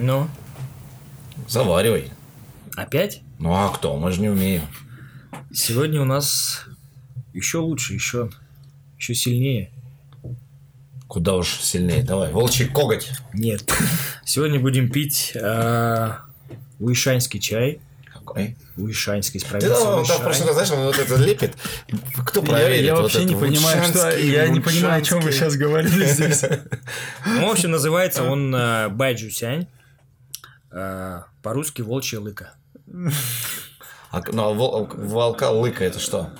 Ну, Заваривай. опять? Ну а кто? Мы же не умеем. Сегодня у нас еще лучше, еще, еще сильнее. Куда уж сильнее. Давай. Волчий коготь. Нет. Сегодня будем пить э, уишанский чай. Какой? Уишанский с Ты там раз, знаешь, он вот это лепит. Кто проверит? я вот вообще не понимаю, что... Я не понимаю, о чем вы сейчас говорили здесь. Ну, в общем, называется он э, Байджусянь. Э, по-русски волчья лыка. А, ну, а вол- волка лыка это что?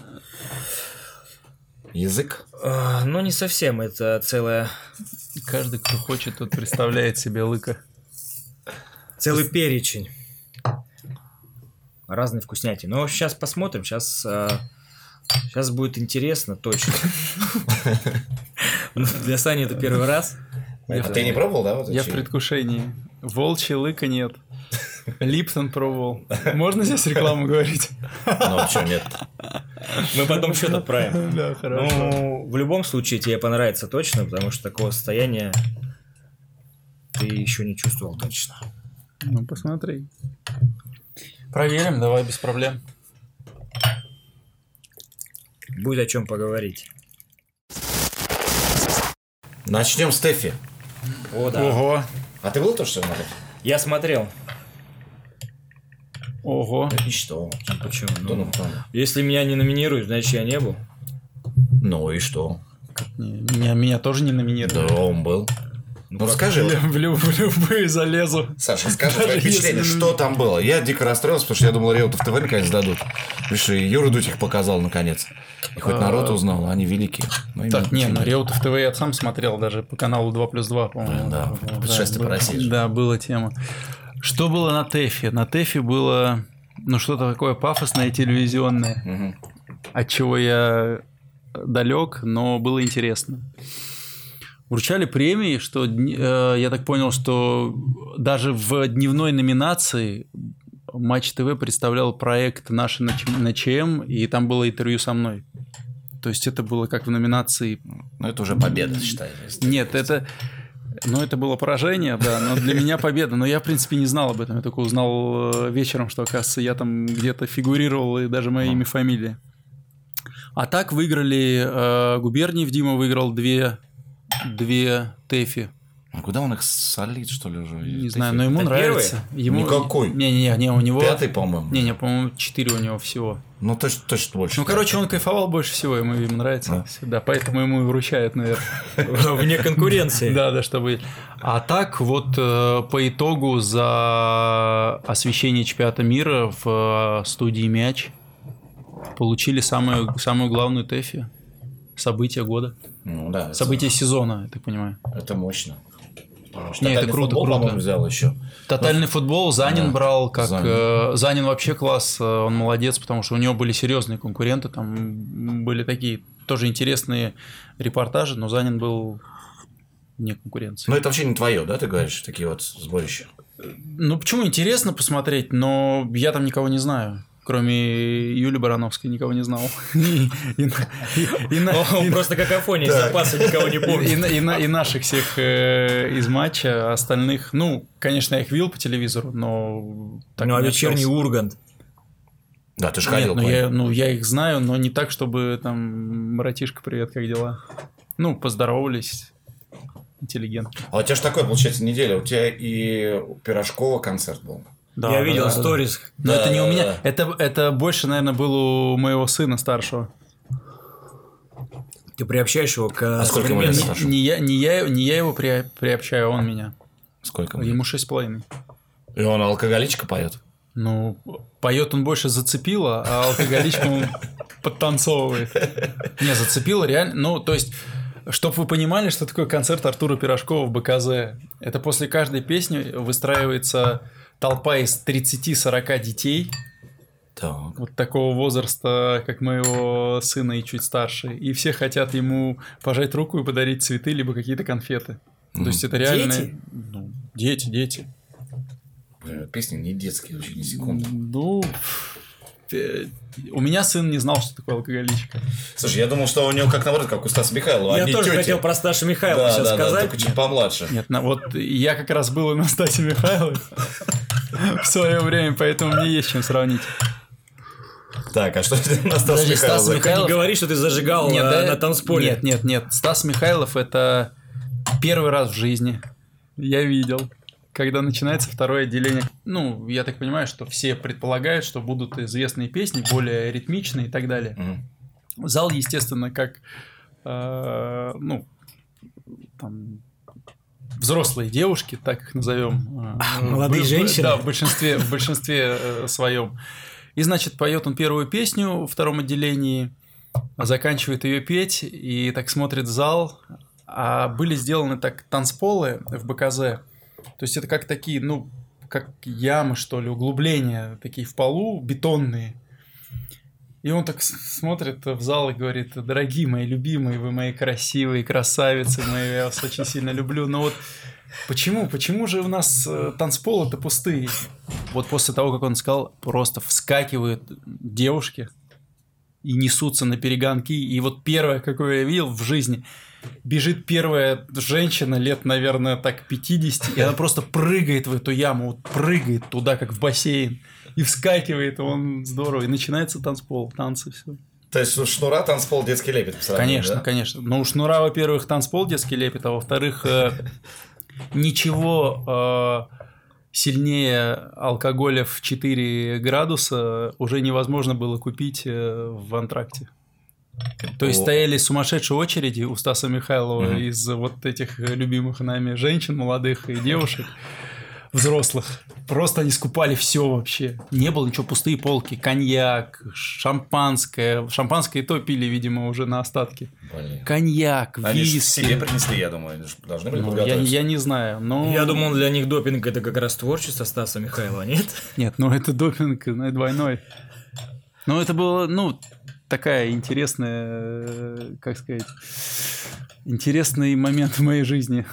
Язык? Э, ну, не совсем, это целая, Каждый, кто хочет, тот представляет себе лыка. целый перечень разной вкуснятины. Но сейчас посмотрим, сейчас, сейчас будет интересно, точно. Ну, Для Сани это первый раз. А ты не пробовал, да? Я в предвкушении. Волчья лыка нет. Липтон пробовал. Можно здесь рекламу говорить? Ну, а почему нет? Мы потом счет отправим. Да, хорошо. Ну, в любом случае тебе понравится точно, потому что такого состояния ты еще не чувствовал точно. Ну, посмотри. Проверим, давай, без проблем. Будет о чем поговорить. Начнем с Тэфи. О, да. Ого, А ты был то, что смотреть? Я смотрел. ого. И что? Почему? Да ну, Ну, если меня не номинируют, значит я не был. Ну и что? Меня, меня тоже не Да, номинировали. он был. Ну, расскажи. вот. В, лю- в любые залезу. Саша, скажи твои впечатления, что там было? Я дико расстроился, потому что я думал, Реутов ТВ наконец дадут. Видишь, и Юра их показал наконец. И хоть А, народ узнал, они великие. Им Так, не, ну Реутов ТВ я сам смотрел даже по каналу 2 плюс 2, по-моему. Да, путешествие по России. Да, была тема. Что было на ТЭФе? На ТЭФе было, ну, что-то такое пафосное, телевизионное, от чего я далек, но было интересно. Вручали премии, что, э, я так понял, что даже в дневной номинации Матч ТВ представлял проект «Наши на ЧМ», и там было интервью со мной. То есть это было как в номинации Ну, это уже победа, считай. нет, это... Ну, это было поражение, да, но для меня победа. Но я, в принципе, не знал об этом. Я только узнал э, вечером, что, оказывается, я там где-то фигурировал, и даже мое имя, фамилия. А так выиграли... Э, Губерниев Дима выиграл две, две ТЭФи. А куда он их солит, что ли, уже? Не знаю, но ему Это нравится. Ему... Никакой. Не-не-не, не, у него... Пятый, по-моему. Не-не, по-моему, четыре у него всего. Ну, точно, точно больше. Ну, короче, он кайфовал больше всего, ему, ему нравится. Да, поэтому ему и вручают, наверное. Вне конкуренции. Да, да, чтобы. А так вот э, по итогу за освещение чемпионата мира в э, студии мяч получили самую самую главную ТЭФи. Событие года. Ну, да. это- Событие сезона, я так понимаю. Это мощно. Потому что Не, это круто, футбол, круто. взял еще. Тотальный футбол Занин Да, брал, как Занин. э, Занин вообще класс, э, он молодец, потому что у него были серьезные конкуренты, там были такие тоже интересные репортажи, но Занин был не конкуренцией. Ну, это вообще не твое, да, ты говоришь, такие вот сборища? Ну, почему интересно посмотреть, но я там никого не знаю. Кроме Юли Барановской никого не знал. Просто какофония из запаса никого не помнит. и на- и на- и наших всех э, из матча, а остальных, ну, конечно, я их видел по телевизору, но... Ну, а вечерний. Ургант. Да, ты же Нет, ходил. ну я, ним. ну я их знаю, но не так, чтобы там, братишка, привет, как дела? Ну, поздоровались, интеллигент. А у тебя же такое, получается, неделя. У тебя и у Пирожкова концерт был. Да, Я да, видел да, да. сторис. Но это не у Да, меня, да, да. это, это больше, наверное, было у моего сына старшего. Ты приобщаешь его к А сколько ему лет старше? Не я, не я, не я его при- приобщаю, а он меня. Сколько? Ему шесть с половиной. И он алкоголичка поет. Ну, поет он больше зацепило, а алкоголичка он подтанцовывает. Не, зацепило реально. Ну, то есть, чтобы вы понимали, что такое концерт Артура Пирожкова в БКЗ. Это после каждой песни выстраивается толпа из 30-40 детей, Так. вот такого возраста, как моего сына и чуть старше. И все хотят ему пожать руку и подарить цветы, либо какие-то конфеты. То есть это реально... Дети? Ну, дети, дети. Бля, Песни не детские вообще, ни секунды. Ну, э, у меня сын не знал, что такое алкоголичка. Слушай, я думал, что у него как наоборот, как у Стаса Михайлова. Я тоже тети. хотел про Сташу Михайлова да, сейчас да, да, сказать. только чуть помладше. Нет, на- вот я как раз был на Стасе Михайловой в свое время, поэтому мне есть чем сравнить. Так, а что это на Стас Подожди, Михайлов? Стас Михайлов- Не говори, что ты зажигал Нет, э, да- на танцполе. Нет, нет, нет. Стас Михайлов это первый раз в жизни. Я видел. Когда начинается второе отделение. Ну, я так понимаю, что все предполагают, что будут известные песни, более ритмичные и так далее. Мгм. Зал, естественно, как э, ну, там, взрослые девушки, так их назовем. э, молодые в- в- женщины. Да, в большинстве, в большинстве э, своем. И, значит, поет он первую песню во втором отделении, заканчивает ее петь и так смотрит в зал. А были сделаны так танцполы в БКЗ. То есть это как такие, ну, как ямы, что ли, углубления такие в полу, бетонные. И он так смотрит в зал и говорит, дорогие мои любимые, вы мои красивые красавицы, мои, я вас очень сильно люблю. Но вот почему, почему же у нас э, танцполы-то пустые? Вот после того, как он сказал, просто вскакивают девушки и несутся на перегонки. И вот первое, какое я видел в жизни, бежит первая женщина лет, наверное, так 50, и она просто прыгает в эту яму, вот прыгает туда, как в бассейн, и вскакивает, он здорово, и начинается танцпол, танцы, все. То есть у Шнура танцпол детский лепет. Конечно, да? конечно. Но у Шнура, во-первых, танцпол детский лепит, а во-вторых, э, ничего э, сильнее алкоголя в 4 градуса уже невозможно было купить э, в антракте. То есть О. стояли сумасшедшие очереди у Стаса Михайлова Мгм. из вот этих э, любимых нами женщин, молодых и девушек, взрослых. Просто они скупали все вообще. Не было ничего, пустые полки. Коньяк, шампанское. Шампанское и то пили, видимо, уже на остатки. Блин. Коньяк, Они виски. себе принесли, я думаю. они Должны были Ну, я, я не знаю, но... Я думал, для них допинг это как раз творчество Стаса Михайлова, нет? Нет, ну это допинг, ну двойной. Но это было, ну, такая интересная, э, как сказать, интересный момент в моей жизни.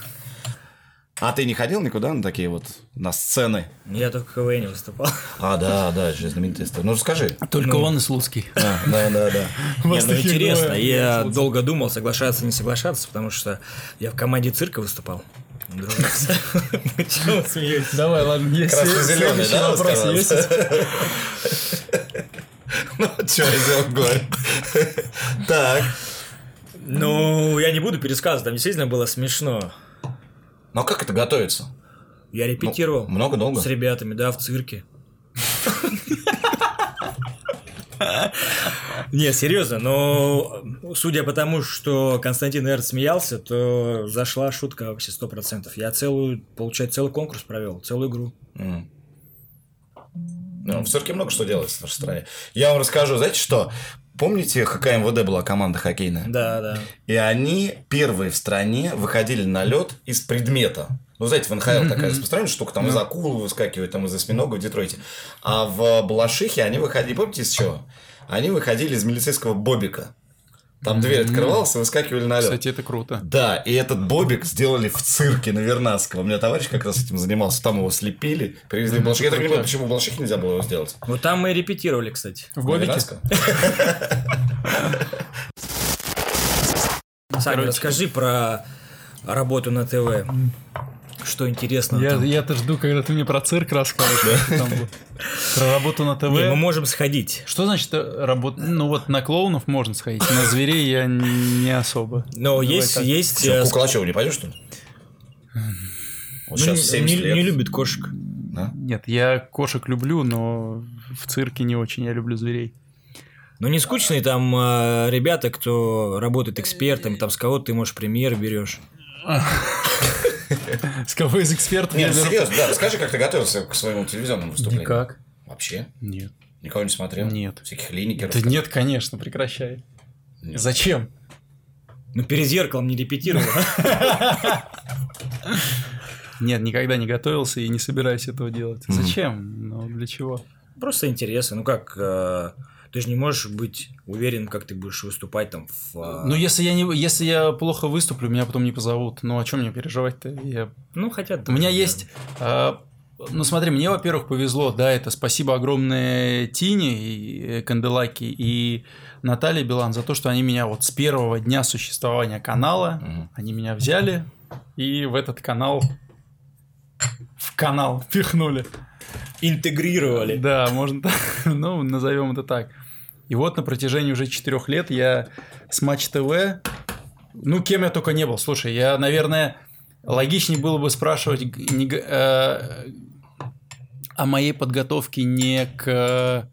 А ты не ходил никуда на такие вот, на сцены? Я только в КВН выступал. А, да, да, же история. Ну, расскажи. Только Ну. он и Слуцкий. А, Да, да, да. У Не, вас ну интересно, я долго думал, соглашаться, не соглашаться, потому что я в команде цирка выступал. Вы смеетесь? Давай, ладно, есть Красно-зеленый, да, вопрос есть? Ну, что я сделал, говорю. Так. Ну, я не буду пересказывать, там действительно было смешно. Ну, а как это готовится? Я репетировал Ну, Много, долго? с ребятами, да, в цирке. Не, серьезно, но судя по тому, что Константин Эрт смеялся, то зашла шутка вообще сто процентов. Я целую, получается, целый конкурс провел, целую игру. Ну, в цирке много что делается в нашей стране. Я вам расскажу, знаете что? Помните, какая МВД была команда хоккейная? Да, да. И они первые в стране выходили на лед из предмета. Ну, знаете, в НХЛ такая распространенная штука, там из акул выскакивает, там из осьминога в Детройте. А в Балашихе они выходили, помните из чего? Они выходили из милицейского бобика. Там дверь открывалась и выскакивали на лед. Кстати, это круто. Да, и этот бобик сделали в цирке на Вернадского. У меня товарищ как раз этим занимался. Там его слепили, привезли в Балашихе. Я так не понимаю, почему в Балашихе нельзя было его сделать. Вот там мы репетировали, кстати. В Бобике? Саня, расскажи про работу на ТВ. Что интересно Я, там? я-то жду, когда ты мне про цирк расскажешь. Про работу на ТВ. Не, мы можем сходить. Что значит работа? Ну вот на клоунов можно сходить, на зверей я не особо. Но есть, есть... Э, к Куклачеву не пойдешь, что ли? Вот ну, сейчас не, 70 лет. не любит кошек. Да? Нет, я кошек люблю, но в цирке не очень. Я люблю зверей. Ну, не скучные там э, ребята, кто работает экспертом, там с кого ты, можешь, премьер берешь. С кого из экспертов Не, я беру? серьезно, да, расскажи, как ты готовился к своему телевизионному выступлению. Никак. Вообще? Нет. Никого не смотрел? Нет. Всяких линикеров? Да нет, конечно, прекращай. Нет. Зачем? Ну, перед зеркалом не репетировал. Нет, никогда не готовился и не собираюсь этого делать. Зачем? Ну, для чего? Просто интересно. Ну, как... Ты же не можешь быть уверен, как ты будешь выступать там в... э, Ну, если я, не, если я плохо выступлю, меня потом не позовут. Ну, о чем мне переживать-то? Я Ну, хотя... У меня есть а, ну смотри, мне, во-первых, повезло, да, это спасибо огромное Тине и э, Канделаки и Наталье Билан за то, что они меня вот с первого дня существования канала, Мгм. они меня взяли и в этот канал, в канал пихнули. Интегрировали. Да, можно так, ну, назовем это так. И вот на протяжении уже четырех лет я с Матч ТВ, ну, кем я только не был. Слушай, я, наверное, логичнее было бы спрашивать не э, о моей подготовке не к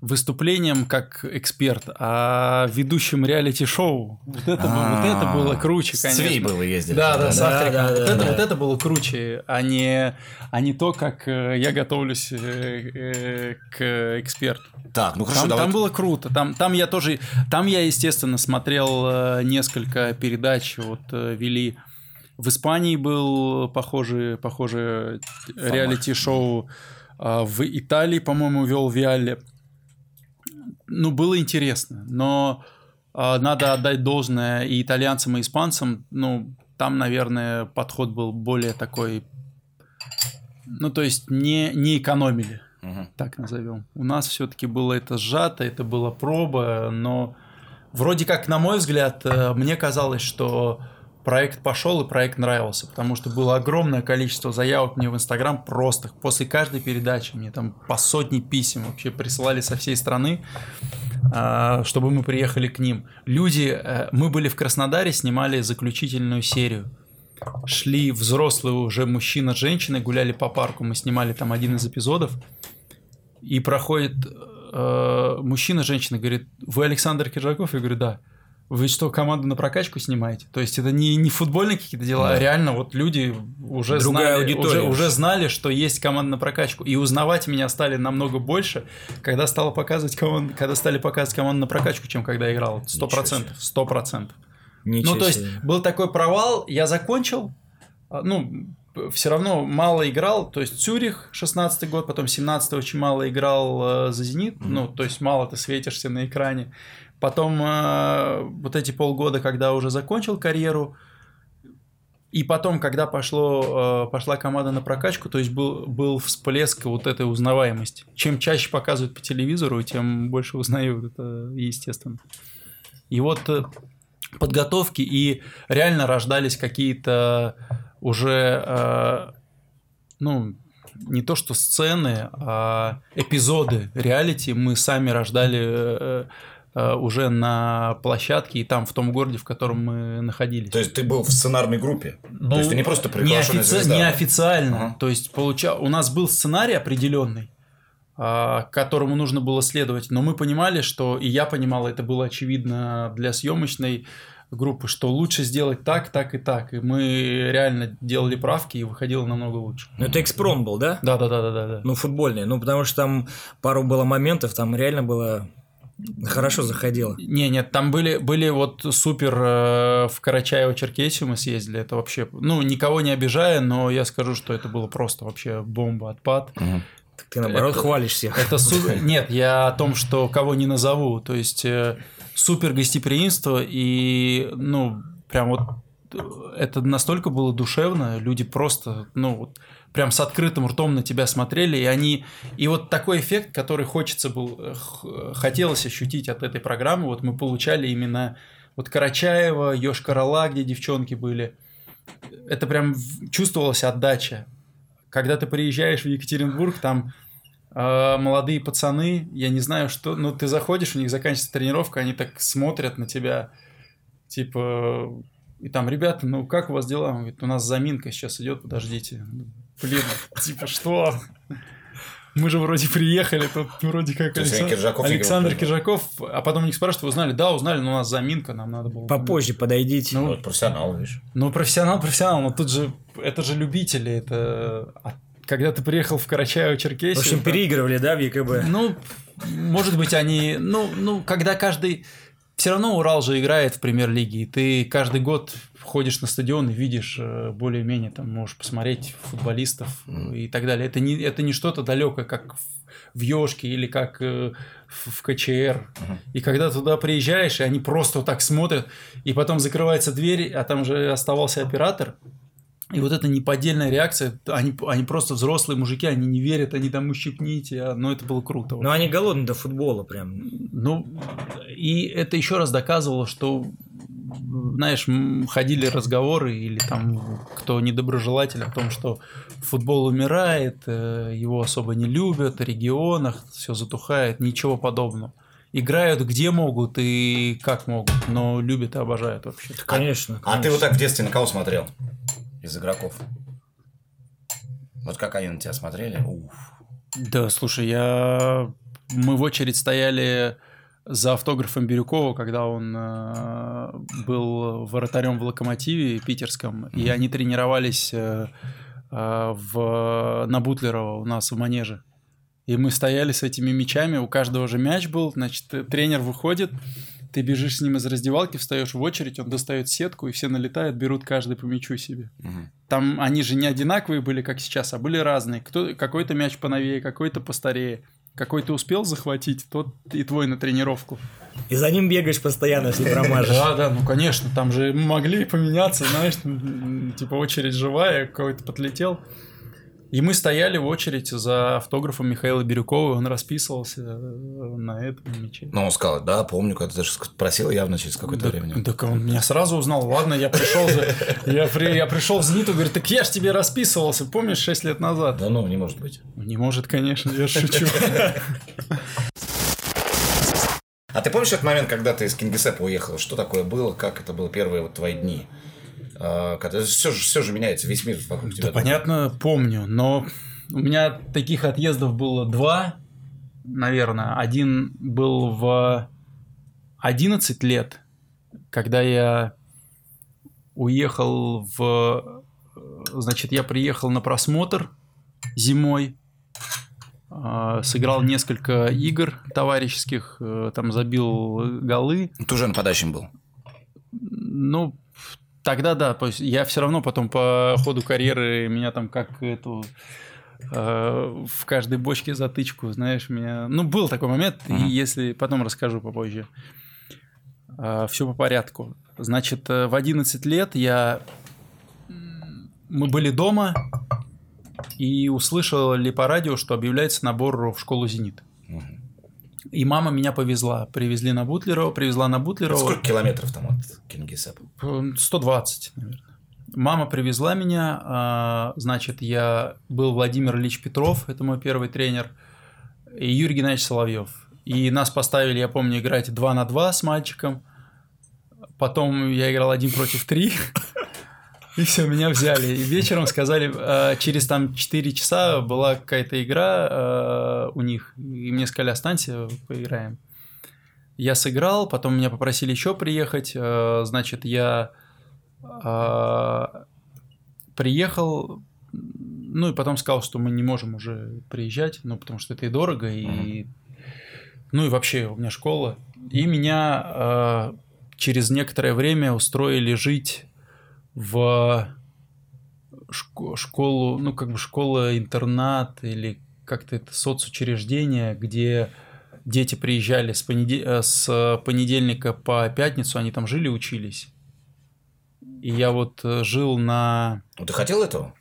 выступлениям как эксперт, а ведущим реалити-шоу. Вот это, бы- вот это было круче, конечно. Цвей было ездили. Да, да, Да, да, вот, да, это, да. вот это было круче, а не, а не то, как э, я готовлюсь э, э, к эксперту. Так, ну хорошо, Там, давай. там было круто. Там, там я тоже, там я, естественно, смотрел несколько передач. Вот вели в Испании был похожий, похожий реалити-шоу. А В Италии, по-моему, вел Виале. Ну, было интересно, но а, надо отдать должное и итальянцам, и испанцам. Ну, там, наверное, подход был более такой... Ну, то есть не, не экономили Мгм. так назовем. У нас все-таки было это сжато, это была проба, но вроде как, на мой взгляд, э, мне казалось, что проект пошел и проект нравился, потому что было огромное количество заявок мне в Инстаграм просто после каждой передачи мне там по сотни писем вообще присылали со всей страны, а, чтобы мы приехали к ним. Люди, э, мы были в Краснодаре, снимали заключительную серию. Шли взрослые уже мужчина с женщиной, гуляли по парку, мы снимали там один из эпизодов. И проходит э, мужчина, женщина, говорит, вы Александр Киржаков? Я говорю, да. Вы что, команду на прокачку снимаете? То есть это не, не футбольные какие-то дела, а Да. реально вот люди уже Другая знали, уже, уже знали, что есть команда на прокачку. И узнавать меня стали намного больше, когда стало показывать команду, когда стали показывать команду на прокачку, чем когда я играл. Сто процентов. Сто процентов. Ну, то есть, был такой провал, я закончил, а, ну, все равно мало играл, то есть Цюрих 16 год, потом 17 очень мало играл э, за Зенит, ну, то есть мало ты светишься на экране. Потом э, вот эти полгода, когда уже закончил карьеру, и потом, когда пошло, э, пошла команда на прокачку, то есть был, был всплеск вот этой узнаваемости. Чем чаще показывают по телевизору, тем больше узнают, это естественно. И вот э, подготовки, и реально рождались какие-то уже, э, ну, не то что сцены, а эпизоды реалити мы сами рождали э, уже на площадке и там, в том городе, в котором мы находились. То есть ты был в сценарной группе? Ну, То есть ты не просто приглашенная неофици- звезда? Неофициально. Ага. То есть получа... у нас был сценарий определенный, а, к которому нужно было следовать. Но мы понимали, что, и я понимал, это было очевидно для съемочной группы, что лучше сделать так, так и так. И мы реально делали правки, и выходило намного лучше. Ну, это экспром был, да? Да, да, да, да, да, да. Ну, футбольный. Ну, потому что там пару было моментов, там реально было хорошо заходило. Не, нет, там были, были вот супер э, в Карачаево-Черкесию мы съездили, это вообще, ну, никого не обижая, но я скажу, что это было просто вообще бомба, отпад. Мгм. Так ты, наоборот, Это- хвалишь всех. Это супер. Нет, я о том, что кого не назову. То есть э, супер гостеприимство и ну прям вот э, это настолько было душевно, люди просто ну вот прям с открытым ртом на тебя смотрели, и они и вот такой эффект, который хочется был э, х- хотелось ощутить от этой программы, вот мы получали именно вот Карачаева, Йошкар-Ола, где девчонки были. Это прям чувствовалась отдача. Когда ты приезжаешь в Екатеринбург, там э, молодые пацаны, я не знаю, что, ну ты заходишь, у них заканчивается тренировка, они так смотрят на тебя, типа, и там, ребята, ну как у вас дела? Он говорит, у нас заминка сейчас идет, подождите. Ну, Блин, типа, что? Мы же вроде приехали, тут вроде как То Александр, Киржаков Александр? Киржаков, а потом у них спрашивают, вы узнали? Да, узнали, но у нас заминка, нам надо было... Попозже подойдите. Ну, Вот профессионал, видишь. ну, профессионал, профессионал, но тут же, это же любители, это... а Когда ты приехал в Карачаево-Черкесию... В общем, это- переигрывали, да, в ЕКБ? Ну, может быть, они... Ну, ну, когда каждый... Все равно Урал же играет в премьер-лиге, и ты каждый год ходишь на стадион и видишь э, более-менее, там, можешь посмотреть футболистов и так далее. Это не, это не что-то далекое, как в, Ёшке или как э, в, в КЧР. И когда туда приезжаешь, и они просто вот так смотрят, и потом закрывается дверь, а там же оставался оператор, И вот эта неподдельная реакция, они, они просто взрослые мужики, они не верят, они там ущипните, а, но это было круто. Ну, они голодны до футбола прям. Ну, и это еще раз доказывало, что, знаешь, ходили разговоры или там кто недоброжелатель о том, что футбол умирает, э, его особо не любят, в регионах все затухает, ничего подобного. Играют где могут и как могут, но любят и обожают вообще. Конечно. А ты вот так в детстве на кого смотрел? Из игроков. Вот как они на тебя смотрели? Уф. Да, слушай, я... Мы в очередь стояли за автографом Бирюкова, когда он э, был вратарем в Локомотиве питерском, и они тренировались э, э, в, на Бутлерова у нас в Манеже. И мы стояли с этими мячами, у каждого же мяч был, значит, э, тренер выходит, ты бежишь с ним из раздевалки, встаешь в очередь, он достает сетку, и все налетают, берут каждый по мячу себе. Мгм. Там они же не одинаковые были, как сейчас, а были разные. Кто, какой-то мяч поновее, какой-то постарее. Какой ты успел захватить, тот и твой на тренировку. И за ним бегаешь постоянно, если промажешь. Да, да, ну конечно, там же могли поменяться, знаешь, типа очередь живая, какой-то подлетел. И мы стояли в очередь за автографом Михаила Бирюкова, он расписывался э, на этом мяче. Ну, он сказал, да, помню, когда ты же спросил явно через какое-то время. Так он меня сразу узнал. Ладно, я пришел, за- я, при- я пришел в Зениту, говорит, так я ж тебе расписывался, помнишь, 6 лет назад? Да ну, не может быть. Не может, конечно, я шучу. А ты помнишь этот момент, когда ты из Кингисеппа уехал? Что такое было? Как это было первые вот твои дни? А, когда все же, все же меняется, весь мир вокруг тебя. Да, понятно, помню, но у меня таких отъездов было два, наверное. Один был в 11 лет, когда я уехал в... Значит, я приехал на просмотр зимой, а, сыграл несколько игр товарищеских, э, там забил голы. Ты уже нападающим был. Ну, тогда да, то есть я все равно потом по ходу карьеры меня там как эту э, в каждой бочке затычку, знаешь, меня... Ну, был такой момент, и Мгм. если... Потом расскажу попозже. все по порядку. Значит, э, в 11 лет я... Мы были дома, и услышали по радио, что объявляется набор в школу «Зенит». Мгм. И мама меня повезла. Привезли на Бутлерова, привезла на Это Бутлерова. сколько километров там от Кингисеппа? 120, наверное. Мама привезла меня, а, значит, я был Владимир Ильич Петров, это мой первый тренер, и Юрий Геннадьевич Соловьев. И нас поставили, я помню, играть 2 на 2 с мальчиком. Потом я играл один против три. И все, меня взяли. И вечером сказали, а, через там 4 часа была какая-то игра а, у них. И мне сказали, останься, поиграем. Я сыграл, потом меня попросили еще приехать. э, Значит, я а, приехал, ну и потом сказал, что мы не можем уже приезжать, ну потому что это и дорого, и ну и вообще у меня школа. И меня а, через некоторое время устроили жить в шко- школу, ну как бы школа-интернат или как-то это соцучреждение, где дети приезжали с, понеде- э, с понедельника по пятницу, они там жили, учились. И я вот э, жил на... Ну, ты хотел этого?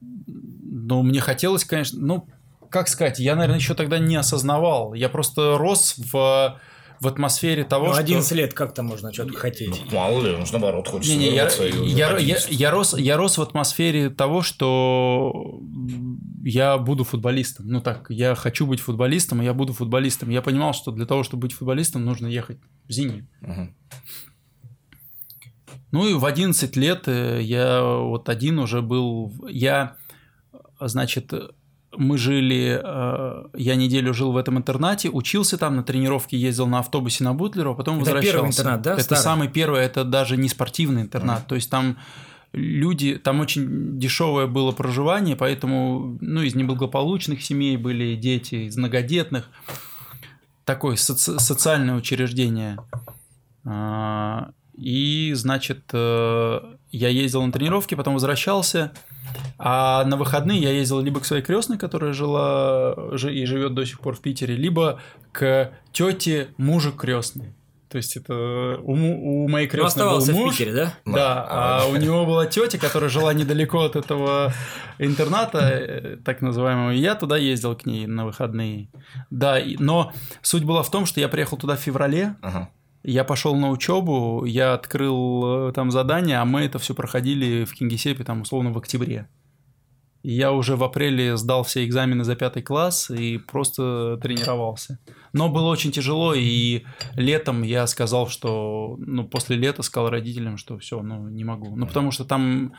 Ну, мне хотелось, конечно... Ну, как сказать, я, наверное, еще тогда не осознавал. Я просто рос в, в атмосфере того, Ну, что... 11 лет как-то можно что-то хотеть. Ну, мало ли, может, наоборот, хочется Не-не, я, вырваться и я, я, западиться. я рос, я рос в атмосфере того, что я буду футболистом. Ну так, я хочу быть футболистом, и я буду футболистом. Я понимал, что для того, чтобы быть футболистом, нужно ехать в «Зенит». Мгм. Ну и в 11 лет э, я вот один уже был. Я, значит, мы жили, э, я неделю жил в этом интернате, учился там, на тренировке ездил на автобусе на Бутлерова, потом Это возвращался. первый интернат, да, Это старый? самый первый, это даже не спортивный интернат. То есть там люди, там очень дешевое было проживание, поэтому, ну, из неблагополучных семей были дети, из многодетных. Такое соци- социальное учреждение. А, И, значит, э, я ездил на тренировки, потом возвращался. А на выходные я ездил либо к своей крестной, которая жила жи- и живет до сих пор в Питере, либо к тете мужа крестной. То есть это у, у моей Ну, крестной был оставался в муж. Питере, да? Да, а у него была тетя, которая жила недалеко от этого интерната, э, так называемого, и я туда ездил к ней на выходные. Да, но суть была в том, что я приехал туда в феврале, Ага. Я пошел на учебу, я открыл э, там задание, а мы это все проходили в Кингисеппе там условно в октябре. И я уже в апреле сдал все экзамены за пятый класс и просто тренировался. Но было очень тяжело, и летом я сказал, что, ну, после лета сказал родителям, что все, ну, не могу. Ну, потому что там,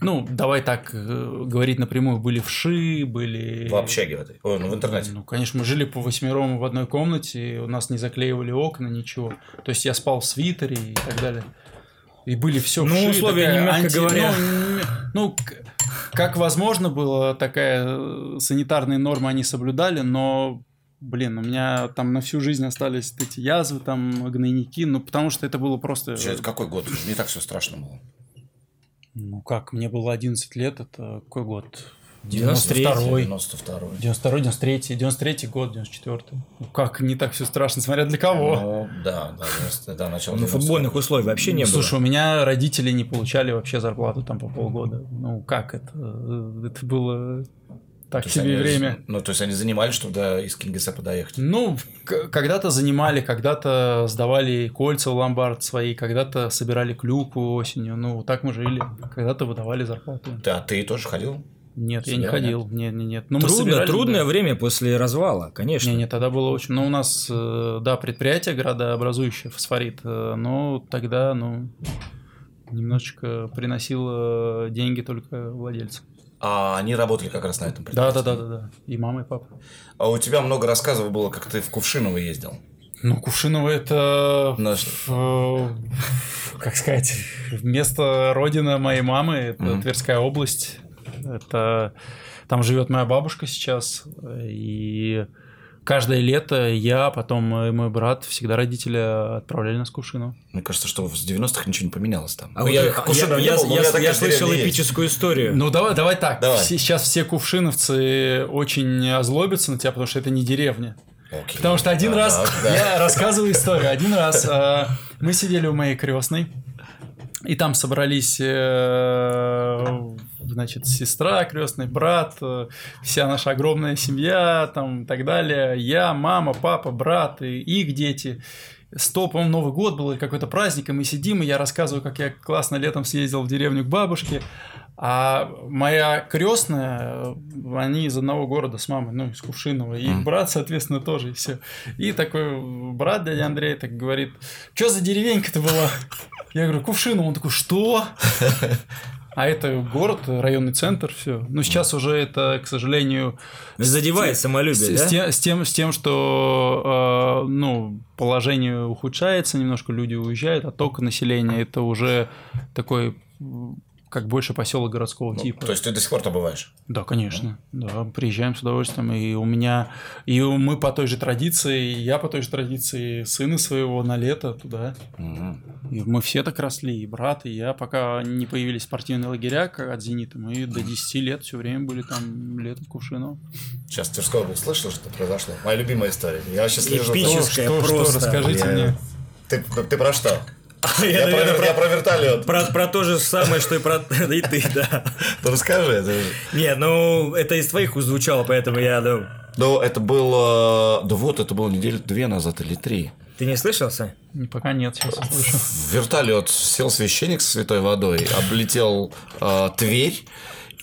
ну, давай так э, говорить напрямую, были вши, были... В общаге в этой. Ой, ну в интернете. Ну, конечно, мы жили по восьмером в одной комнате, у нас не заклеивали окна, ничего. То есть я спал в свитере и так далее. И были все Ну, условия, мягко говоря. Ну, ну, как возможно было, такая э, санитарные нормы они соблюдали, но, блин, у меня там на всю жизнь остались эти язвы, там, гнойники, ну, потому что это было просто... Чё, это какой год? Не так все страшно было. Ну, как, мне было 11 лет, это какой год? 93-й, 92-й. 92 92 93 93 год, 94 Ну как, не так все страшно, смотря для кого. Ну, да, да, 90 да, начало Ну, 90-х. футбольных условий вообще не было. Слушай, у меня родители не получали вообще зарплату там по полгода. Ну, как это? Это было так То себе они- время. Ну, то есть они занимались, чтобы до, из Кингисеппа доехать. Ну, когда-то занимали, когда-то сдавали кольца в ломбард свои, когда-то собирали клюкву осенью. Ну, вот так мы жили. Когда-то выдавали зарплату. Да, ты тоже ходил? Нет, я не ходил. Нет, нет, нет. Ну, мы Трудно, собирали, трудное да. время после развала, конечно. Не, не, тогда было очень... Ну, у нас, э, да, предприятие градообразующее, фосфорит, э, но тогда, ну, немножечко приносило деньги только владельцу. А они работали как раз на этом Да, предприятии. да, да, да, да. И мама, и папа. А у тебя много рассказов было, как ты в Кувшиново ездил. Ну, Кувшиново это... На- э, Как сказать, место родина моей мамы, это Мгм. Тверская область. Это... Там живет моя бабушка сейчас, и каждое лето я, потом и мой брат, всегда родители отправляли нас в Кувшиново. Мне кажется, что с 90-х ничего не поменялось там. А Ну, я я, в я- был, я- такая я слышал деревня есть. эпическую историю. Ну давай, давай так. Давай. Все- сейчас все кувшиновцы очень озлобятся на тебя, потому что это не деревня. Окей. Потому что один Да, раз, да. я рассказываю историю, один раз э, мы сидели у моей крестной, и там собрались, э, значит, сестра крестный, брат, э, вся наша огромная семья, там и так далее, я, мама, папа, брат и их дети. Сто, по-моему, Новый год был или какой-то праздник, и мы сидим, и я рассказываю, как я классно летом съездил в деревню к бабушке, а моя крестная, они из одного города с мамой, ну, из Кувшинова, и их брат, соответственно, тоже, и все. И такой брат дядя Андрей так говорит, что за деревенька-то была? Я говорю, Кувшиново. Он такой, что? А это город, районный центр, все. Ну, сейчас уже это, к сожалению, Задевает с, самолюбие, с да? тем, с, тем, с тем, что э, ну, положение ухудшается, немножко люди уезжают, отток населения это уже такой как больше поселок городского Ну, типа. То есть ты до сих пор там бываешь? Да, конечно. Да, приезжаем с удовольствием. И у меня, и мы по той же традиции, и я по той же традиции сына своего на лето туда. Мгм. И мы все так росли, и брат, и я, пока не появились спортивные лагеря как от «Зенита», мы до 10 лет все время были там летом в Кувшиново. Сейчас Тверской область слышал, что произошло? Моя любимая история. Я вообще слежу Эпическая Что, что, просто. расскажите Я- мне. Ты, ты про что? Я, Я, про, наверное, вер- я про вертолет. про, про то же самое, что и про и ты, да. Ну расскажи. это же- Не, ну это из твоих звучало, поэтому я, ну... Ну, это было... Да вот, это было недели две назад или три. Ты не слышал, Сань? Не, Пока нет, сейчас слышу. В вертолет сел священник с святой водой, облетел э, Тверь,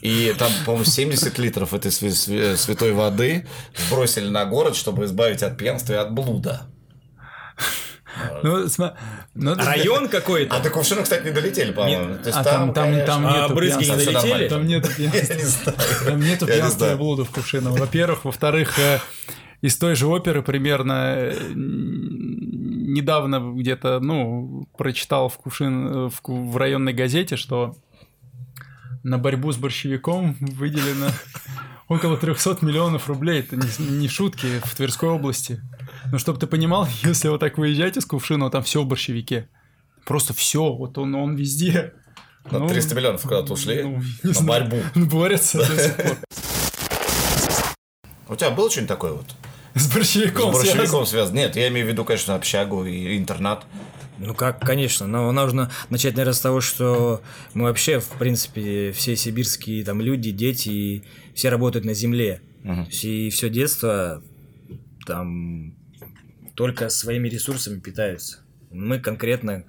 и там, по-моему, 70 литров этой свя- свя- святой воды сбросили на город, чтобы избавить от пьянства и от блуда. Ну, сма- ну, Район А какой-то? до Кувшина, кстати, не долетели, по-моему. Есть А там, там, конечно, там А нету брызги не пьянства. Всё долетели? Там нету пьянства. Не. Там нету не пьянства и знаю. блуда в Кувшиново. Во-первых. Во-вторых, э, из той же оперы примерно э, недавно где-то, ну, прочитал в, Кувшин, э, в, в районной газете, что на борьбу с борщевиком выделено около 300 миллионов рублей. Это не, не шутки в Тверской области. Ну, чтобы ты понимал, если вот так выезжать из Кувшинова, там все в борщевике. Просто все, вот он, он везде. На Ну, 300 миллионов куда-то ушли ну, не на знаю. борьбу. Борются до сих пор. У тебя было что-нибудь такое вот? С борщевиком С борщевиком связан. Нет, я имею в виду, конечно, общагу и интернат. Ну как, конечно, но нужно начать, наверное, с того, что мы вообще, в принципе, все сибирские там люди, дети, и все работают на земле. Мгм. И все детство там только своими ресурсами питаются. Мы конкретно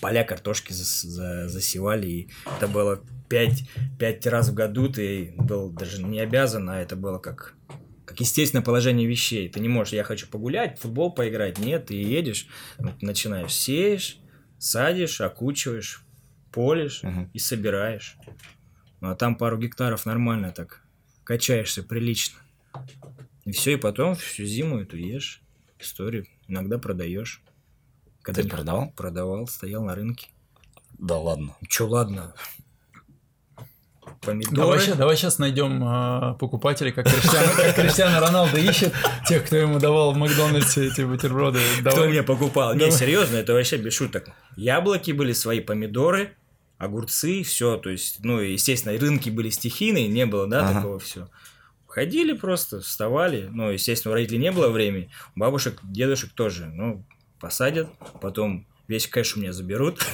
поля картошки зас- за- засевали, и это было пять, пять раз в году, ты был даже не обязан, а это было как, как естественное положение вещей. Ты не можешь, я хочу погулять, футбол поиграть, нет, ты едешь, начинаешь, сеешь, садишь, окучиваешь, полишь Мгм. и собираешь. Ну, а там пару гектаров нормально так качаешься прилично. И все, и потом всю зиму эту ешь. Историю иногда продаешь. Когда Ты не- продавал? Продавал, стоял на рынке. Да ладно. Че, ладно. Помидоры. Давай, давай сейчас найдем а, покупателей, как Криштиану, как Криштиану Роналдо ищет тех, кто ему давал в Макдональдсе эти бутерброды. Кто Давай. меня покупал? Не, серьезно, это вообще без шуток. Яблоки были свои, помидоры, огурцы, все. То есть, ну, естественно, рынки были стихийные, не было, да, Ага. такого все. Ходили просто, вставали. Ну, естественно, у родителей не было времени. У бабушек, дедушек тоже. Ну, посадят, потом весь кэш у меня заберут.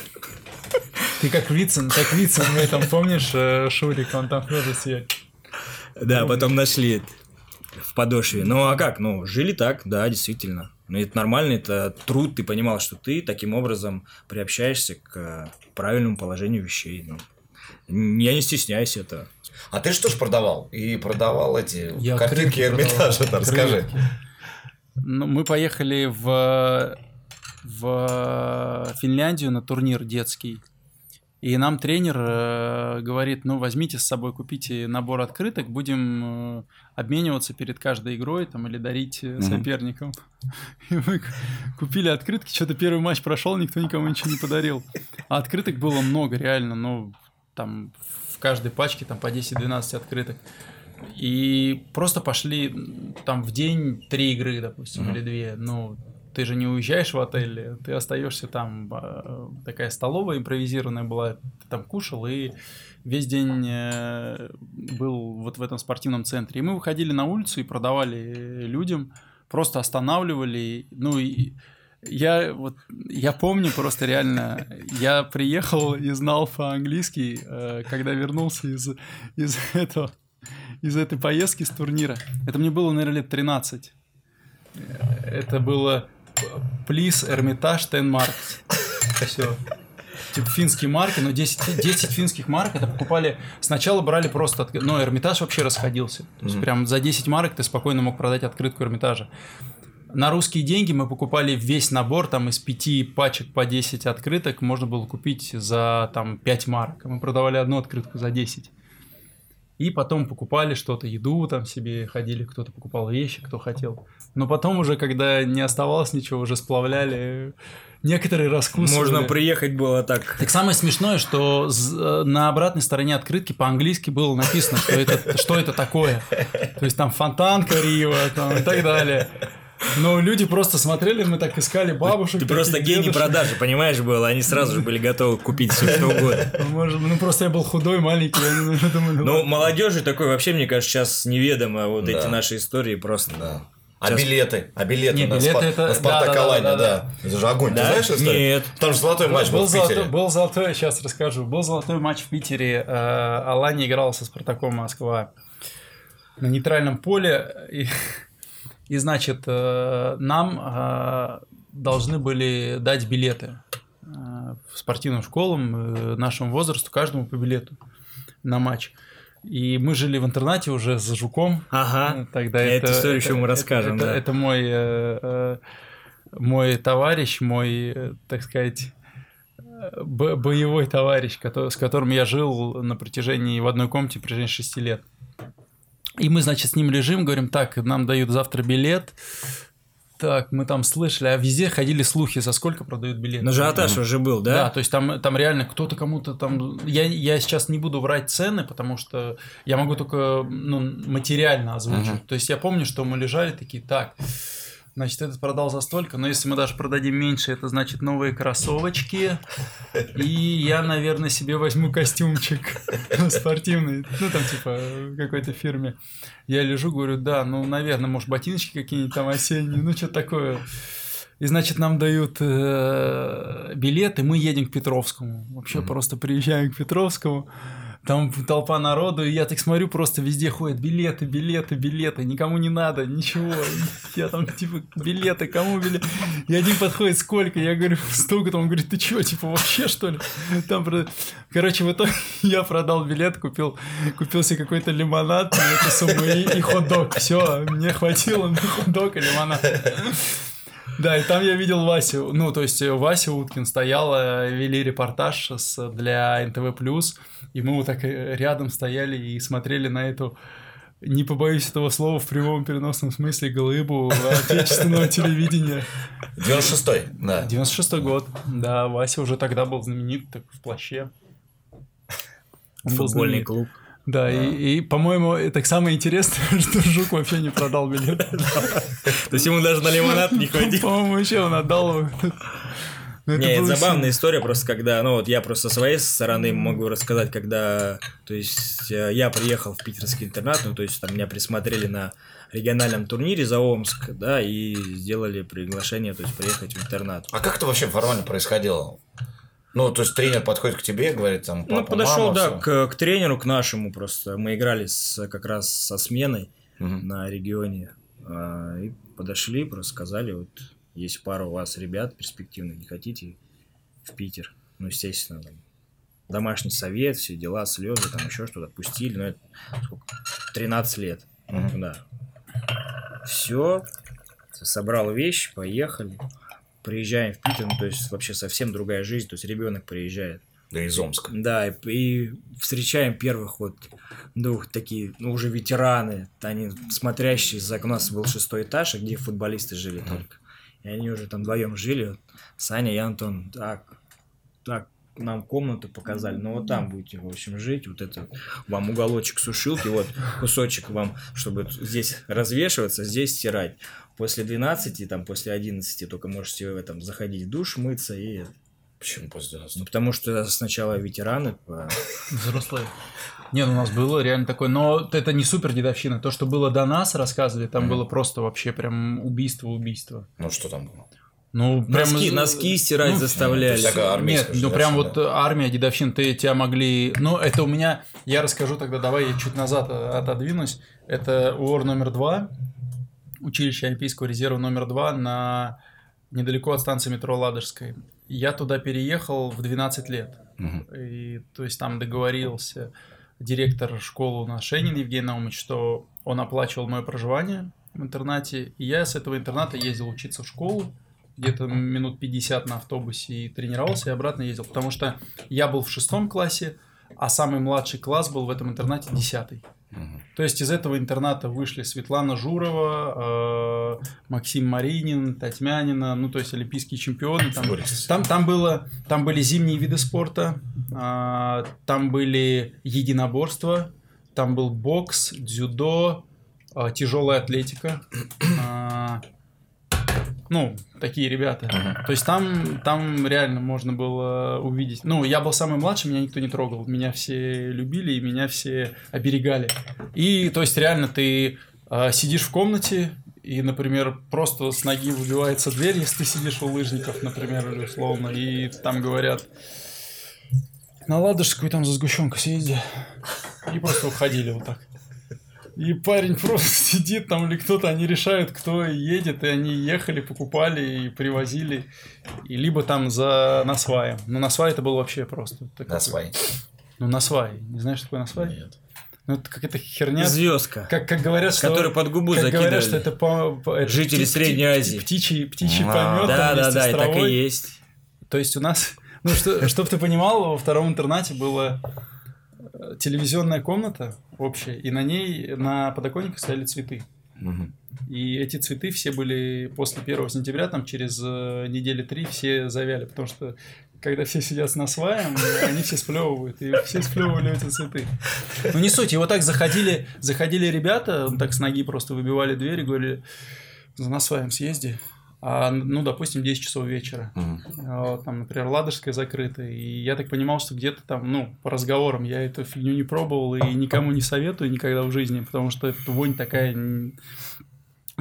Ты как Вицин, как Вицин в этом, помнишь, э, Шурик, он там тоже съел. Да, потом нашли в подошве. Ну, а как? Ну, жили так, да, действительно. Ну, это нормально, это труд, ты понимал, что ты таким образом приобщаешься к правильному положению вещей. Ну, я не стесняюсь этого. А ты что ж продавал? И продавал эти Я картинки Эрмитажа, там, расскажи. Ну, мы поехали в, в Финляндию на турнир детский. И нам тренер э, говорит, ну, возьмите с собой, купите набор открыток, будем э, обмениваться перед каждой игрой там, или дарить э, соперникам. И мы купили открытки, что-то первый матч прошел, никто никому ничего не подарил. А открыток было много, реально, ну, там в каждой пачке там по 10-12 открыток. И просто пошли там в день три игры, допустим, Мгм. или две. Ну, ты же не уезжаешь в отель, ты остаешься там. а, Такая столовая импровизированная была, ты там кушал и весь день э, был вот в этом спортивном центре. И мы выходили на улицу и продавали людям, просто останавливали. Ну и я вот я помню просто реально, я приехал и знал по-английски, э, когда вернулся из из этого из этой поездки с турнира. Это мне было, наверное, лет 13. Э, Это было Hermitage 10 marks. Все. Типа финские марки, но 10, 10 финских марок это покупали. Сначала брали просто, от- но Эрмитаж вообще расходился. То есть Мгм. прям за 10 марок ты спокойно мог продать открытку Эрмитажа. На русские деньги мы покупали весь набор, там из пяти пачек по 10 открыток можно было купить за там 5 марок. Мы продавали одну открытку за 10. И потом покупали что-то, еду там себе, ходили, кто-то покупал вещи, кто хотел. Но потом уже, когда не оставалось ничего, уже сплавляли, некоторые раскусывали. Можно приехать было так. Так самое смешное, что э, на обратной стороне открытки по-английски было написано, что это, что это такое. То есть там фонтанка Рио там, и так далее. Но люди просто смотрели, мы так искали бабушек. Ты просто гений дедушек. продажи, понимаешь, был. Они сразу же были готовы купить все что угодно. Может, ну просто я был худой, маленький, наверное, думали, Ну, ладно. молодежи такой вообще, мне кажется, сейчас неведомо вот эти Да. наши истории просто. Да. А Сейчас- билеты? А билеты Не, на, билеты Спа- это- на Спартак да, да, да, да, да, Это же огонь. Да? Ты знаешь историю? Нет. Там же золотой матч был, был, в Питере. золотой, был золотой, сейчас расскажу. Был золотой матч в Питере. э, Алания играла со Спартаком Москва на нейтральном поле. И, и, значит, э, нам э, должны были дать билеты э, в спортивным школам нашему возрасту, каждому по билету на матч. И мы жили в интернате уже за Жуком. Ага. Тогда Эту это, историю это- еще мы это- расскажем, Это, да. это мой, э, э, мой товарищ, мой, так сказать, бо- боевой товарищ, с которым я жил на протяжении в одной комнате в протяжении шести лет. И мы, значит, с ним лежим, говорим, так, нам дают завтра билет. Так, мы там слышали, а везде ходили слухи, за сколько продают билеты. На ажиотаж уже был, Да, да? то есть там, там реально кто-то кому-то там... Я, я сейчас не буду врать цены, потому что я могу только ну, материально озвучить. Мгм. То есть я помню, что мы лежали такие, так, Значит, этот продал за столько, но если мы даже продадим меньше, это значит новые кроссовочки. И я, наверное, себе возьму костюмчик спортивный, ну там типа в какой-то фирме. Я лежу, говорю, да, ну, наверное, может, ботиночки какие-нибудь там осенние, ну, что такое. И, значит, нам дают э, билеты, мы едем к Петровскому. Вообще mm-hmm. просто приезжаем к Петровскому там толпа народу, и я так смотрю, просто везде ходят билеты, билеты, билеты, никому не надо, ничего. Я там, типа, билеты, кому билеты? И один подходит, сколько? Я говорю, столько, там он говорит, ты чего, типа, вообще, что ли? Там, короче, в итоге я продал билет, купил, купил себе какой-то лимонад на эту сумму и, и хот-дог. Все, мне хватило на хот-дог и лимонад. Да, и там я видел Васю, ну, то есть Вася Уткин стоял, э, вели репортаж с, для НТВ+, и мы вот так э, рядом стояли и смотрели на эту не побоюсь этого слова в прямом переносном смысле, глыбу отечественного телевидения. 96-й, да. 96-й год, да, Вася уже тогда был знаменит так, в плаще. Футбольный клуб. Да, да. И, и, по-моему, так самое интересное, что Жук вообще не продал билет. То есть ему даже на лимонад не хватило. По-моему, еще он отдал ну, это Не, это забавная история, просто когда, ну вот я просто со своей стороны могу рассказать, когда, то есть э, я приехал в питерский интернат, ну то есть там меня присмотрели на региональном турнире за Омск, да, и сделали приглашение, то есть приехать в интернат. А как это вообще формально происходило? Ну, то есть тренер подходит к тебе, говорит там, папа, Ну, подошел, да, к, к тренеру, к нашему просто. Мы играли с, как раз со сменой угу. на регионе. А, и подошли, просто сказали, вот есть пара у вас ребят перспективных, не хотите в Питер. Ну, естественно, там, домашний совет, все дела, слезы, там еще что-то пустили. Ну, это сколько? 13 лет. Угу. Да. Все, собрал вещи, поехали приезжаем в Питер, ну, то есть вообще совсем другая жизнь, то есть ребенок приезжает. Да, из Омска. Да, и, и встречаем первых вот двух такие, ну, уже ветераны, они смотрящие, за у нас был шестой этаж, где футболисты жили mm-hmm. только. И они уже там вдвоем жили, вот, Саня и Антон, так, так, нам комнату показали, но вот там будете, в общем, жить, вот это вам уголочек сушилки, вот кусочек вам, чтобы здесь развешиваться, здесь стирать после 12, там, после 11 только можете в этом заходить в душ, мыться и... Почему после 12? Ну, потому что сначала ветераны... Взрослые. Нет, у нас было реально такое, но это не супер дедовщина. То, что было до нас, рассказывали, там mm-hmm. было просто вообще прям убийство-убийство. Ну, что там было? Ну, прям носки, носки стирать ну, заставляли. Ну, нет, ну прям вот армия дедовщин, ты тебя могли. Ну, это у меня. Я расскажу тогда, давай я чуть назад э, отодвинусь. Это УОР номер два училище Олимпийского резерва номер два на недалеко от станции метро Ладожской. Я туда переехал в 12 лет. Угу. И, то есть там договорился директор школы у нас Шенин Евгений Наумович, что он оплачивал мое проживание в интернате. И я с этого интерната ездил учиться в школу где-то минут 50 на автобусе и тренировался, и обратно ездил. Потому что я был в шестом классе, а самый младший класс был в этом интернате десятый. То есть из этого интерната вышли Светлана Журова, э, Максим Маринин, Татьмянина, ну то есть олимпийские чемпионы. Там, там, там, было, там были зимние виды спорта, э, там были единоборства, там был бокс, дзюдо, э, тяжелая атлетика. Э, ну, такие ребята. Uh-huh. То есть там, там реально можно было увидеть. Ну, я был самый младший, меня никто не трогал. Меня все любили и меня все оберегали. И, то есть, реально, ты э, сидишь в комнате, и, например, просто с ноги выбивается дверь, если ты сидишь у лыжников, например, или условно, и там говорят, на ладожскую там за сгущенку съезди. И просто уходили вот так. И парень просто сидит там или кто-то, они решают, кто едет, и они ехали, покупали и привозили. И либо там за насваем. Ну, насвай это был вообще просто. Насвай. Ну, насвай. Не знаешь, что такое насвай? Нет. Ну, это какая-то херня. Звездка. Как, как говорят, что... Который под губу как закидывали. говорят, что это по... по это Жители пти, Средней Азии. Птичий, птичий а, помет. Да, да, да, и так и есть. То есть у нас... Ну, что, чтобы ты понимал, во втором интернате было телевизионная комната общая, и на ней на подоконниках стояли цветы. И эти цветы все были после 1 сентября, там через э, недели три все завяли, потому что когда все сидят с насваем, они все сплевывают, и все сплевывали эти цветы. Ну не суть, и вот так заходили, заходили ребята, так с ноги просто выбивали дверь и говорили, на своем съезде, а, ну, допустим, 10 часов вечера. Мгм. Там, например, Ладожская закрыта. И я так понимал, что где-то там, ну, по разговорам я эту фигню не пробовал и никому не советую никогда в жизни, потому что эта вонь такая...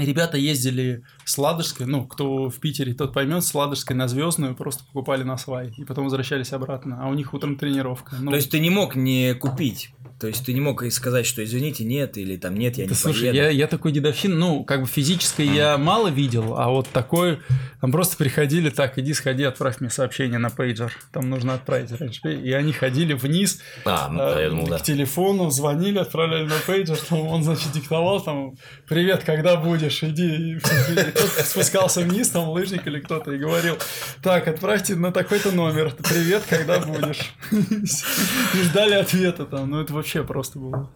Ребята ездили с Ладожской, ну, кто в Питере, тот поймет, с Ладожской на Звездную просто покупали на свай и потом возвращались обратно, а у них утром тренировка. Ну, То есть ты не мог не купить. То есть ты не мог и сказать, что извините, нет, или там нет, я Да не слушай, поеду. я, я такой дедовщин, ну, как бы физической я мало видел, а вот такой, там просто приходили, так, иди сходи, отправь мне сообщение на пейджер, там нужно отправить раньше, и они ходили вниз А, ну да, я э, думал, да. к телефону, звонили, отправляли на пейджер, там он, значит, диктовал, там, привет, когда будешь, иди, и тот спускался вниз, там, лыжник или кто-то, и говорил, так, отправьте на такой-то номер, привет, когда будешь, и ждали ответа там, ну, это вообще просто было.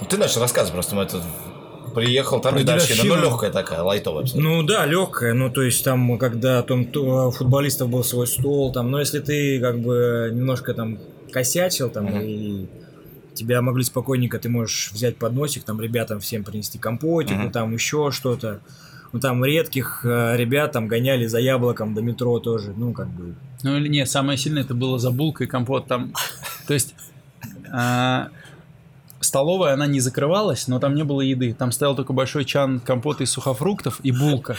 Ну, Ты наш рассказ просто мы это приехал, там Про дедовщина, ну легкая такая, лайтовая абсолютно. Ну да, легкая, ну то есть там, когда там то- у футболистов был свой стол, там, но если ты как бы немножко там косячил, там, Мгм. и тебя могли спокойненько, ты можешь взять подносик, там, ребятам всем принести компотику, Мгм. там, еще что-то. Ну там редких э, ребят там гоняли за яблоком до метро тоже, ну как бы. Ну или нет, самое сильное это было за булкой компот там. То есть а, столовая, она не закрывалась, но там не было еды. Там стоял только большой чан компота из сухофруктов и булка.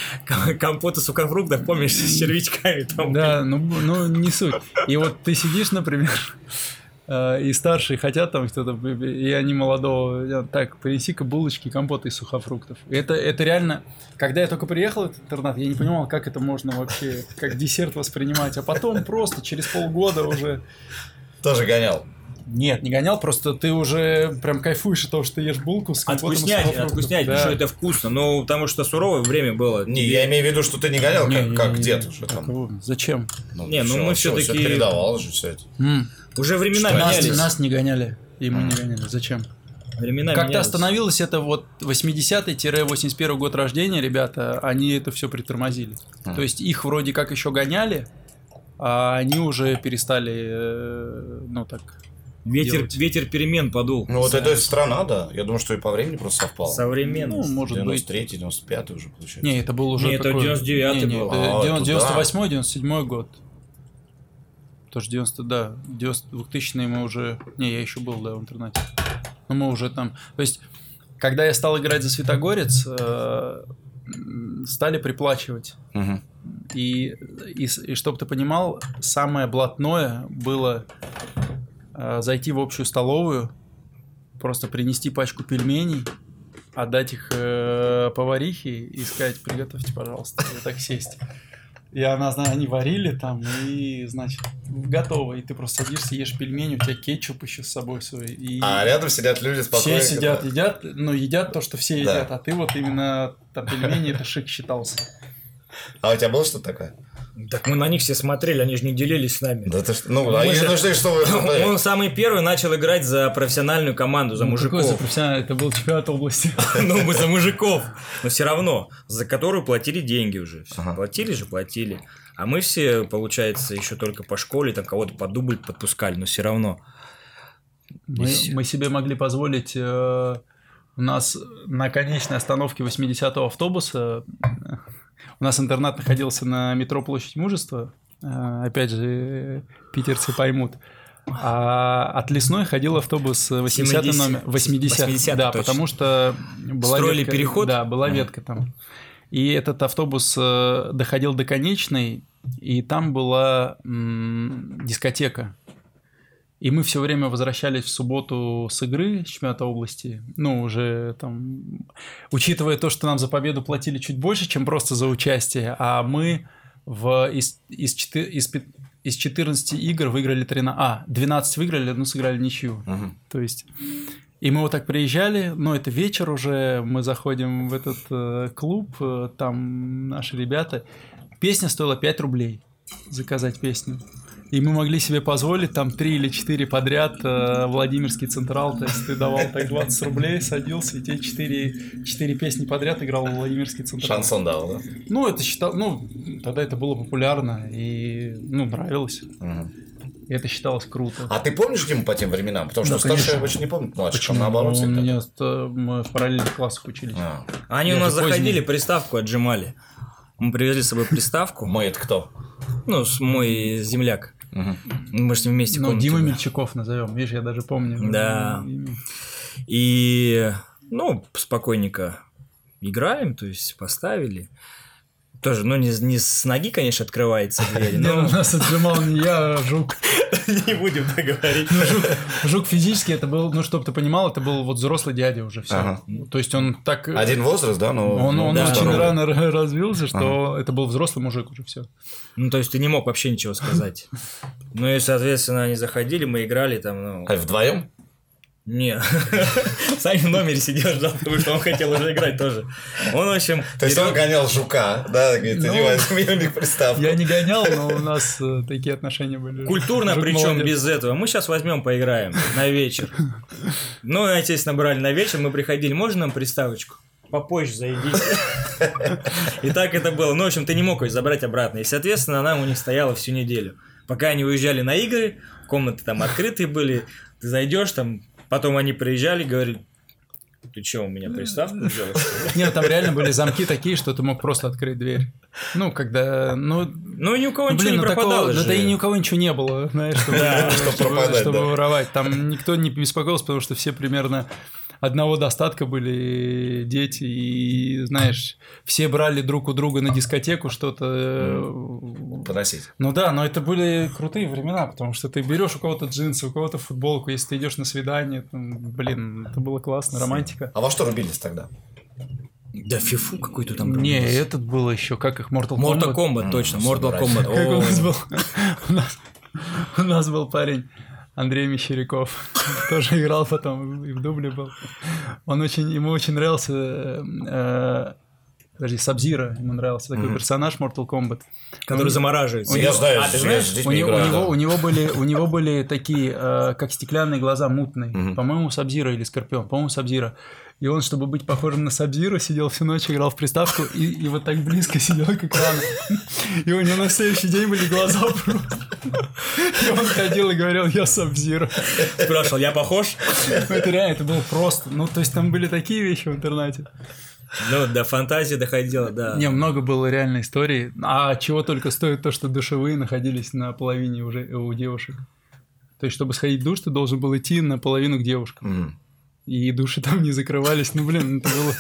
Компот из сухофруктов, помнишь, с червячками там. Да, ну, ну не суть. И вот ты сидишь, например, и старшие хотят там что-то, и они молодого, я, так, принеси-ка булочки, компота из сухофруктов. Это, это реально, когда я только приехал в этот интернат, я не понимал, как это можно вообще, как десерт воспринимать, а потом просто через полгода уже Тоже гонял. Нет, не гонял, просто ты уже прям кайфуешь от того, что ты ешь булку с От компотом из вкуснятины, от сухофруктов. вкуснятины, Да. что это вкусно. Ну, потому что суровое время было. Не, я имею в виду, что ты не гонял, Не, как, не, как не, дед не. уже там. вот, Зачем? Не, ну мы всё, всё-таки- всё передавал же все это. М. Уже времена Что, Нас, менялись. нас не гоняли, и мы не гоняли. Зачем? Времена Как-то менялись. остановилось это вот 80-81 год рождения, ребята, они это все притормозили. То есть их вроде как еще гоняли, а они уже перестали, э, ну так, Ветер, делать. ветер перемен подул. Ну вот это страна, да. Я думаю, что и по времени просто совпало. Современность. ну, может быть. 93 95 уже получается. Не, это был уже Не, это такой... 99-й Не, не, был. это А, это 98 97 год. Тоже 90, да, 90, 2000 мы уже... Не, я еще был, да, в интернате. Но мы уже там... То есть, когда я стал играть за Светогорец, э, стали приплачивать. Мгм. И, и, и чтобы ты понимал, самое блатное было зайти в общую столовую, просто принести пачку пельменей, отдать их э, поварихе и сказать, приготовьте, пожалуйста, и так сесть. И она, зна- они варили там, и, значит, готово. И ты просто садишься, ешь пельмени, у тебя кетчуп еще с собой свой. И А рядом сидят люди спокойно. все сидят, едят, ну, едят то, что все Да. едят, а ты вот именно там пельмени, это шик считался. А у тебя было что-то такое? Так мы на них все смотрели, они же не делились с нами. Да ты что? Ну, Мы а же- я нужно, что вы смотрели? Он самый первый начал играть за профессиональную команду, за Ну, какой за мужиков. профессиональный? Это был чемпионат области. Ну, мы за мужиков. Но все равно, за которую платили деньги уже. Ага. Платили же, платили. А мы все, получается, еще только по школе, там кого-то по дубль подпускали, но все равно. Мы, мы себе могли позволить... э, у нас на конечной остановке 80-го автобуса... У нас интернат находился на метро Площадь Мужества. э, Опять же, питерцы поймут. А от Лесной ходил автобус 80 70. номер. 80, 80, да, точно. потому что была Строили ветка- переход? Да, была Ага. ветка там. И этот автобус э, доходил до конечной, и там была м, дискотека. И мы все время возвращались в субботу с игры с чемпионата области. Ну, уже там... Учитывая то, что нам за победу платили чуть больше, чем просто за участие, а мы в, из, из, четы- из, пи- из 14 игр выиграли 13... А, 12 выиграли, одну сыграли ничью. Мгм. То есть... И мы вот так приезжали, но это вечер уже, мы заходим в этот э, клуб, э, там наши ребята. Песня стоила 5 рублей, заказать песню. И мы могли себе позволить там 3 или 4 подряд э, Владимирский Централ, то есть ты давал так 20 рублей, садился, и тебе 4, 4 песни подряд играл Владимирский Централ. Шансон дал, да? Ну, это считал, ну, тогда это было популярно и, ну, нравилось. Мгм. И это считалось круто. А ты помнишь Диму по тем временам? Потому что Да, старшие обычно не помнят младших, Почему? там наоборот Ну, у меня ст- мы в параллельных классах учились. А. Они Я у нас заходили, приставку отжимали. Мы привезли с собой приставку. Мы это кто? Ну, с мой земляк. Мгм. Мы ним вместе Ну, Дима были. Мельчаков назовем. Видишь, я даже помню. Да. И, ну, спокойненько играем, то есть поставили. Тоже, ну, не, не с ноги, конечно, открывается дверь, но нас отжимал не я, а Жук. не будем так говорить. Ну, Жук, Жук физически это был, ну, чтобы ты понимал, это был вот взрослый дядя уже все. Ага. То есть он так... Один возраст, да? Ну, Он, ну, он да, очень рано развился, что это был взрослый мужик уже все. Ну, то есть ты не мог вообще ничего сказать. Ну и, соответственно, они заходили, мы играли там, ну... А вдвоем? Не. Сами в номере сидел, ждал, потому что он хотел уже играть тоже. Он, в общем... То есть он гонял жука, да? Говорит, ты Ну, не возьми у них приставку. Я не гонял, но у нас э, такие отношения были. Культурно, причем без этого. Мы сейчас возьмем, поиграем на вечер. Ну, естественно, брали на вечер, мы приходили. Можно нам приставочку? Попозже зайдите. И так это было. Ну, в общем, ты не мог ее забрать обратно. И, соответственно, она у них стояла всю неделю. Пока они уезжали на игры, комнаты там открытые были, ты зайдешь там, потом они приезжали, говорили, ты что, у меня приставку взял? что ли?» Нет, там реально были замки такие, что ты мог просто открыть дверь. Ну, когда, ну, Ну, ни у кого ну, ничего блин, не ну такого, пропадало да, же. да и ни у кого ничего не было, знаешь, чтобы, Да, чтобы чтобы, пропадать, чтобы да. воровать. Там никто не беспокоился, потому что все примерно одного достатка были дети, и, знаешь, все брали друг у друга на дискотеку что-то. э, Поносить. Ну да, но это были крутые времена, потому что ты берешь у кого-то джинсы, у кого-то футболку, если ты идешь на свидание, там, блин, это было классно, романтика. А во что рубились тогда? Да фифу какой-то там. Не, рубился. этот было еще, как их Mortal Mortal Kombat. Kombat, М, точно. Mortal. Kombat. Как у нас был? У нас был парень Андрей Мещеряков. Тоже играл потом и в дубле был. Он очень, ему очень нравился... э, Подожди, Сабзира ему нравился такой персонаж Mortal Kombat. Который замораживается. Я знаю, А, ты знаешь? У него, у, играю, него, да. у, него были, у него были такие, э, как стеклянные глаза, мутные. По-моему, Сабзира или Скорпион. По-моему, Сабзира. И он, чтобы быть похожим на Сабзира, сидел всю ночь, играл в приставку и, и вот так близко сидел к экрану. И у него на следующий день были глаза просто. И он ходил и говорил, я Сабзира. Спрашивал, я похож? Ну, это реально, это было просто. Ну, то есть там были такие вещи в интернете. Ну, до фантазии доходило, да. Не, много было реальной истории. А чего только стоит то, что душевые находились на половине уже у девушек. То есть, чтобы сходить в душ, ты должен был идти наполовину к девушкам. М. И души там не закрывались. Ну, блин, это было...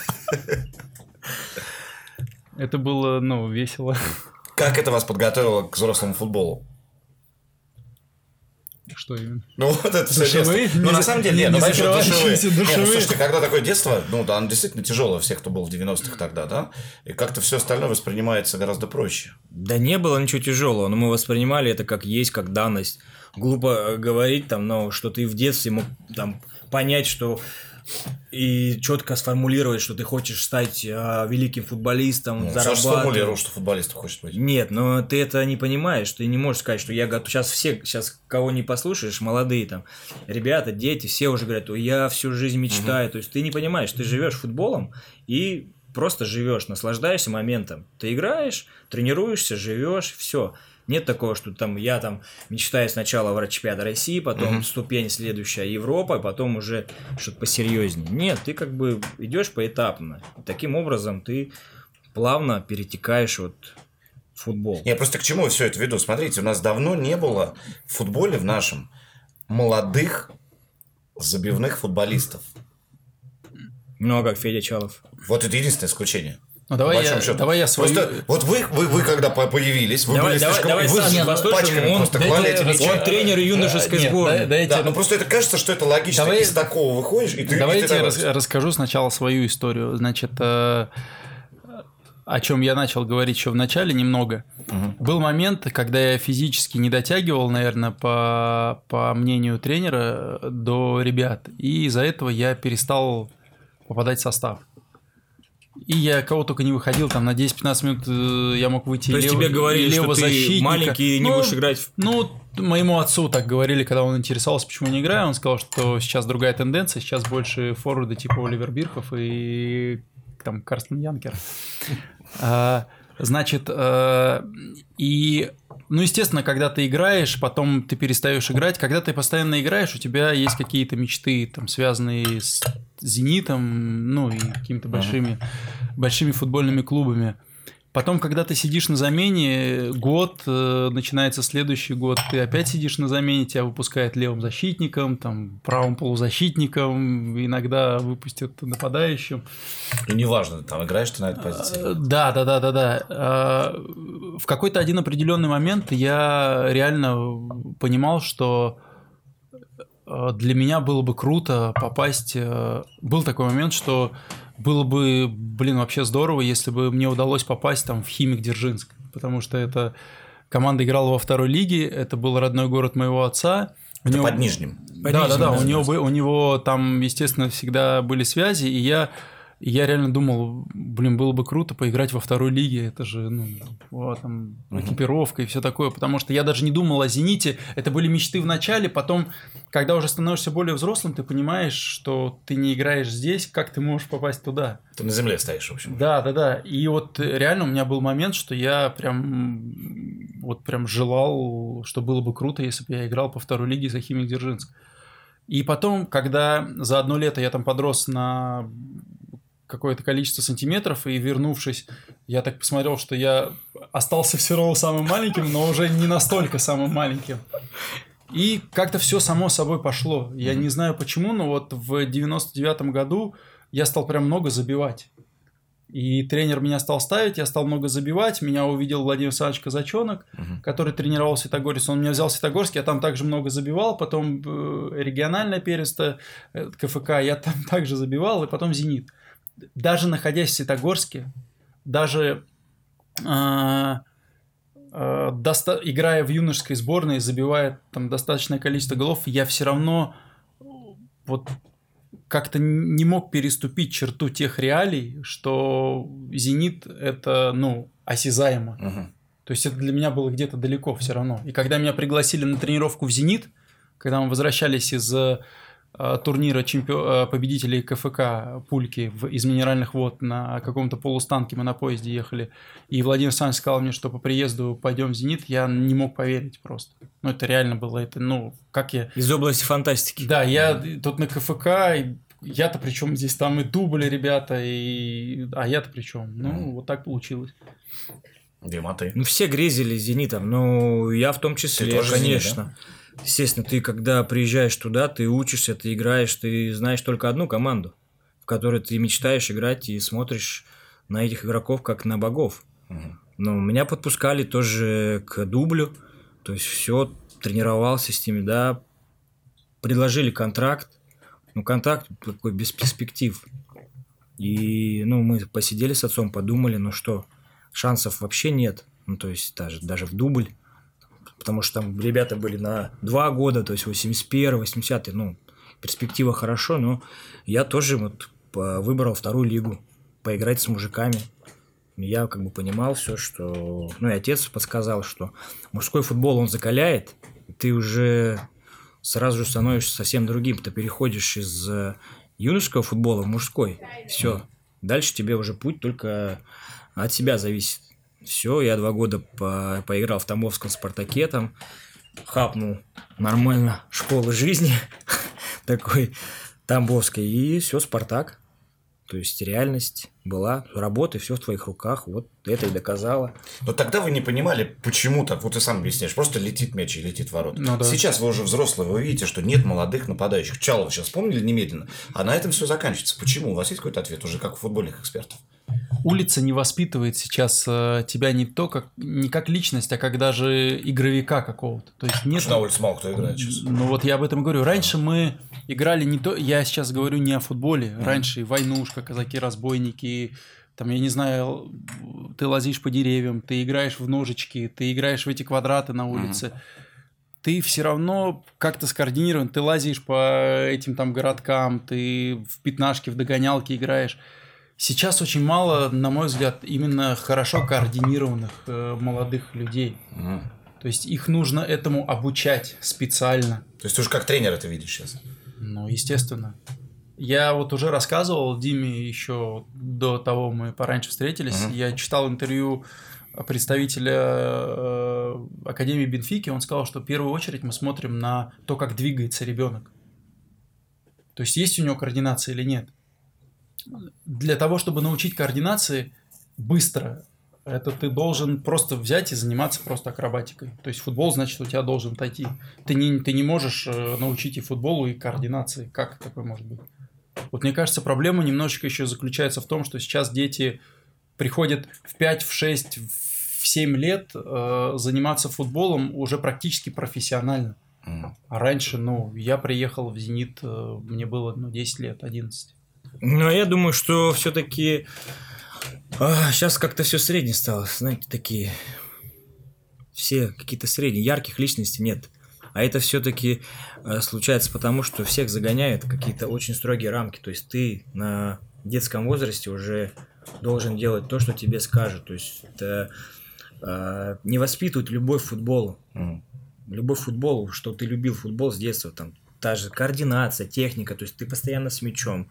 Это было, ну, весело. Как это вас подготовило к взрослому футболу? Что именно? Ну, вот это все Душевые? детство. Ну, Не на самом деле, не- нет, ну, не знаешь, вот закрывающиеся душевые. Нет, ну, душевые. слушайте, когда такое детство, ну, да, оно действительно тяжелое у всех, кто был в 90-х тогда, да? И как-то все остальное воспринимается гораздо проще. Да не было ничего тяжелого, но мы воспринимали это как есть, как данность. Глупо э, говорить там, но что ты в детстве мог там понять, что и четко сформулировать, что ты хочешь стать а, великим футболистом, Ну, Саша зарабатывать. сформулировал, что футболистом хочет быть. Нет, но ты это не понимаешь, ты не можешь сказать, что я готов. Сейчас все, сейчас кого не послушаешь, молодые там, ребята, дети, все уже говорят, «Ой, я всю жизнь мечтаю. То есть ты не понимаешь, ты живешь футболом и просто живешь, наслаждаешься моментом. Ты играешь, тренируешься, живешь, все. Нет такого, что там я там мечтаю сначала в чемпионат России, потом Мгм. ступень следующая Европа, потом уже что-то посерьезнее. Нет, ты как бы идешь поэтапно. Таким образом ты плавно перетекаешь вот в футбол. Я просто к чему все это веду? Смотрите, у нас давно не было в футболе в нашем молодых забивных футболистов. Ну а как Федя Чалов? Вот это единственное исключение. Ну, давай я, счету. давай я свою... Просто вот вы, вы, вы когда по- появились, вы Давай- были давай- слишком... давай вы Сашу с послушаем, пачками он- просто клали эти мячи. Он тренер юношеской Нет, сборной. дайте Да, ну просто это кажется, что это логично. Давай- Из такого выходишь, и ты... Давайте я рас- расскажу сначала свою историю. Значит, э, о чем я начал говорить еще в начале немного. Мгм. Был момент, когда я физически не дотягивал, наверное, по, по мнению тренера, э, до ребят. И из-за этого я перестал попадать в состав. И я кого только не выходил, там на 10-15 минут э, я мог выйти То есть лево- тебе говорили, что ты маленький и не Ну, будешь играть в... ну, моему отцу так говорили, когда он интересовался, почему не играю. Он сказал, что сейчас другая тенденция, сейчас больше форварды типа Оливер Бирхов и там Карстен Янкер. А, Значит, э, и, ну, естественно, когда ты играешь, потом ты перестаешь играть. Когда ты постоянно играешь, у тебя есть какие-то мечты, там, связанные с «Зенитом», ну, и какими-то большими, большими футбольными клубами. Потом, когда ты сидишь на замене, год, э, начинается следующий год, ты опять сидишь на замене, тебя выпускают левым защитником, там, правым полузащитником, иногда выпустят нападающим. И неважно, там играешь ты на этой позиции. Э, Да, да, да, да, да. А, В какой-то один определенный момент я реально понимал, что для меня было бы круто попасть. э, Был такой момент, что было бы, блин, вообще здорово, если бы мне удалось попасть там в Химик Дзержинск, потому что это команда играла во второй лиге, это был родной город моего отца. У Это него- под Нижним. По да, да, Нижнему, да, у него, у него там, естественно, всегда были связи, и я, и я реально думал, блин, было бы круто поиграть во второй лиге, это же, ну, вот, там, экипировка и все такое, потому что я даже не думал о «Зените», это были мечты в начале, потом, когда уже становишься более взрослым, ты понимаешь, что ты не играешь здесь, как ты можешь попасть туда. Ты на земле стоишь, в общем. Да, да, да. И вот э, реально у меня был момент, что я прям вот прям желал, что было бы круто, если бы я играл по второй лиге за Химик Дзержинск. И потом, когда за одно лето я там подрос на какое-то количество сантиметров, и вернувшись, я так посмотрел, что я остался все равно самым маленьким, но уже не настолько самым маленьким. И как-то все само собой пошло. Я не знаю почему, но вот в 99 году я стал прям много забивать. И тренер меня стал ставить, я стал много забивать. Меня увидел Владимир Александрович Казачонок, Мгм. который тренировал Светогорец. Он меня взял в Светогорск, я там также много забивал. Потом э, региональное первенство э, КФК, я там также забивал. И потом «Зенит». Даже находясь в Светогорске, даже а, а, доста- играя в юношеской сборной, забивая там достаточное количество голов, я все равно вот как-то не мог переступить черту тех реалий, что «Зенит» — это, ну, осязаемо. Мгм. То есть это для меня было где-то далеко все равно. И когда меня пригласили на тренировку в «Зенит», когда мы возвращались из э, турнира чемпио- э, победителей КФК Пульки в- из Минеральных вод на каком-то полустанке мы на поезде ехали, и Владимир Александрович сказал мне, что по приезду пойдем в «Зенит», я не мог поверить просто. Ну, это реально было, это, ну, как я... Из области фантастики. Да, я тут на КФК, я-то при чем здесь там и дубли, ребята, и... а я-то при чем? Ну, Мгм. вот так получилось. Дима, а ты? Ну, все грезили «Зенитом», ну, я в том числе, Ты тоже «Зенит», конечно. Естественно, ты когда приезжаешь туда, ты учишься, ты играешь, ты знаешь только одну команду, в которой ты мечтаешь играть и смотришь на этих игроков как на богов. Но меня подпускали тоже к дублю, то есть все, тренировался с ними, да, предложили контракт, ну, контракт такой без перспектив. И, ну, мы посидели с отцом, подумали, ну что, шансов вообще нет, ну, то есть даже, даже в дубль, потому что там ребята были на два года, то есть 81 80 ну, перспектива хорошо, но я тоже вот по- выбрал вторую лигу, поиграть с мужиками. Я как бы понимал все, что... Ну, и отец подсказал, что мужской футбол, он закаляет, и ты уже сразу же становишься совсем другим. Ты переходишь из э, юношеского футбола в мужской. Все. Дальше тебе уже путь только от себя зависит. Все, я два года по- поиграл в Тамбовском Спартаке, там хапнул нормально школы жизни такой Тамбовской, и все, Спартак. То есть реальность была, работа, все в твоих руках, вот это и доказала. Но тогда вы не понимали, почему так. Вот ты сам объясняешь. Просто летит мяч и летит в ворот. Ну да. Сейчас вы уже взрослые, вы видите, что нет молодых нападающих. Чалова сейчас вспомнили немедленно. А на этом все заканчивается. Почему? У вас есть какой-то ответ уже как у футбольных экспертов? Улица не воспитывает сейчас э, тебя не то, как не как личность, а как даже игровика какого-то. То есть нет. На улице мало кто играет сейчас. Ну вот я об этом говорю. Раньше мы играли не то. Я сейчас говорю не о футболе. Раньше войнушка, казаки-разбойники. Там, я не знаю, ты лазишь по деревьям, ты играешь в ножички, ты играешь в эти квадраты на улице. Ты все равно как-то скоординирован, ты лазишь по этим там городкам, ты в пятнашке, в догонялке играешь. Сейчас очень мало, на мой взгляд, именно хорошо координированных э, молодых людей. Мгм. То есть их нужно этому обучать специально. То есть ты уже как тренер это видишь сейчас. Ну, естественно. Я вот уже рассказывал Диме еще до того, мы пораньше встретились. Мгм. Я читал интервью представителя э, Академии Бенфики. Он сказал, что в первую очередь мы смотрим на то, как двигается ребенок. То есть есть у него координация или нет. Для того, чтобы научить координации быстро, это ты должен просто взять и заниматься просто акробатикой. То есть футбол, значит, у тебя должен отойти. Ты не, ты не можешь э, научить и футболу, и координации. Как такое может быть? Вот мне кажется, проблема немножечко еще заключается в том, что сейчас дети приходят в 5, в 6, в 7 лет э, заниматься футболом уже практически профессионально. А раньше, ну, я приехал в «Зенит», э, мне было, ну, 10 лет, 11. Но я думаю, что все-таки сейчас как-то все среднее стало. Знаете, такие все какие-то средние, ярких личностей нет. А это все-таки случается потому, что всех загоняют какие-то очень строгие рамки. То есть ты на детском возрасте уже должен делать то, что тебе скажут. То есть это э, не воспитывают любовь к футболу. М. Любовь к футболу, что ты любил футбол с детства, там та же координация, техника, то есть ты постоянно с мячом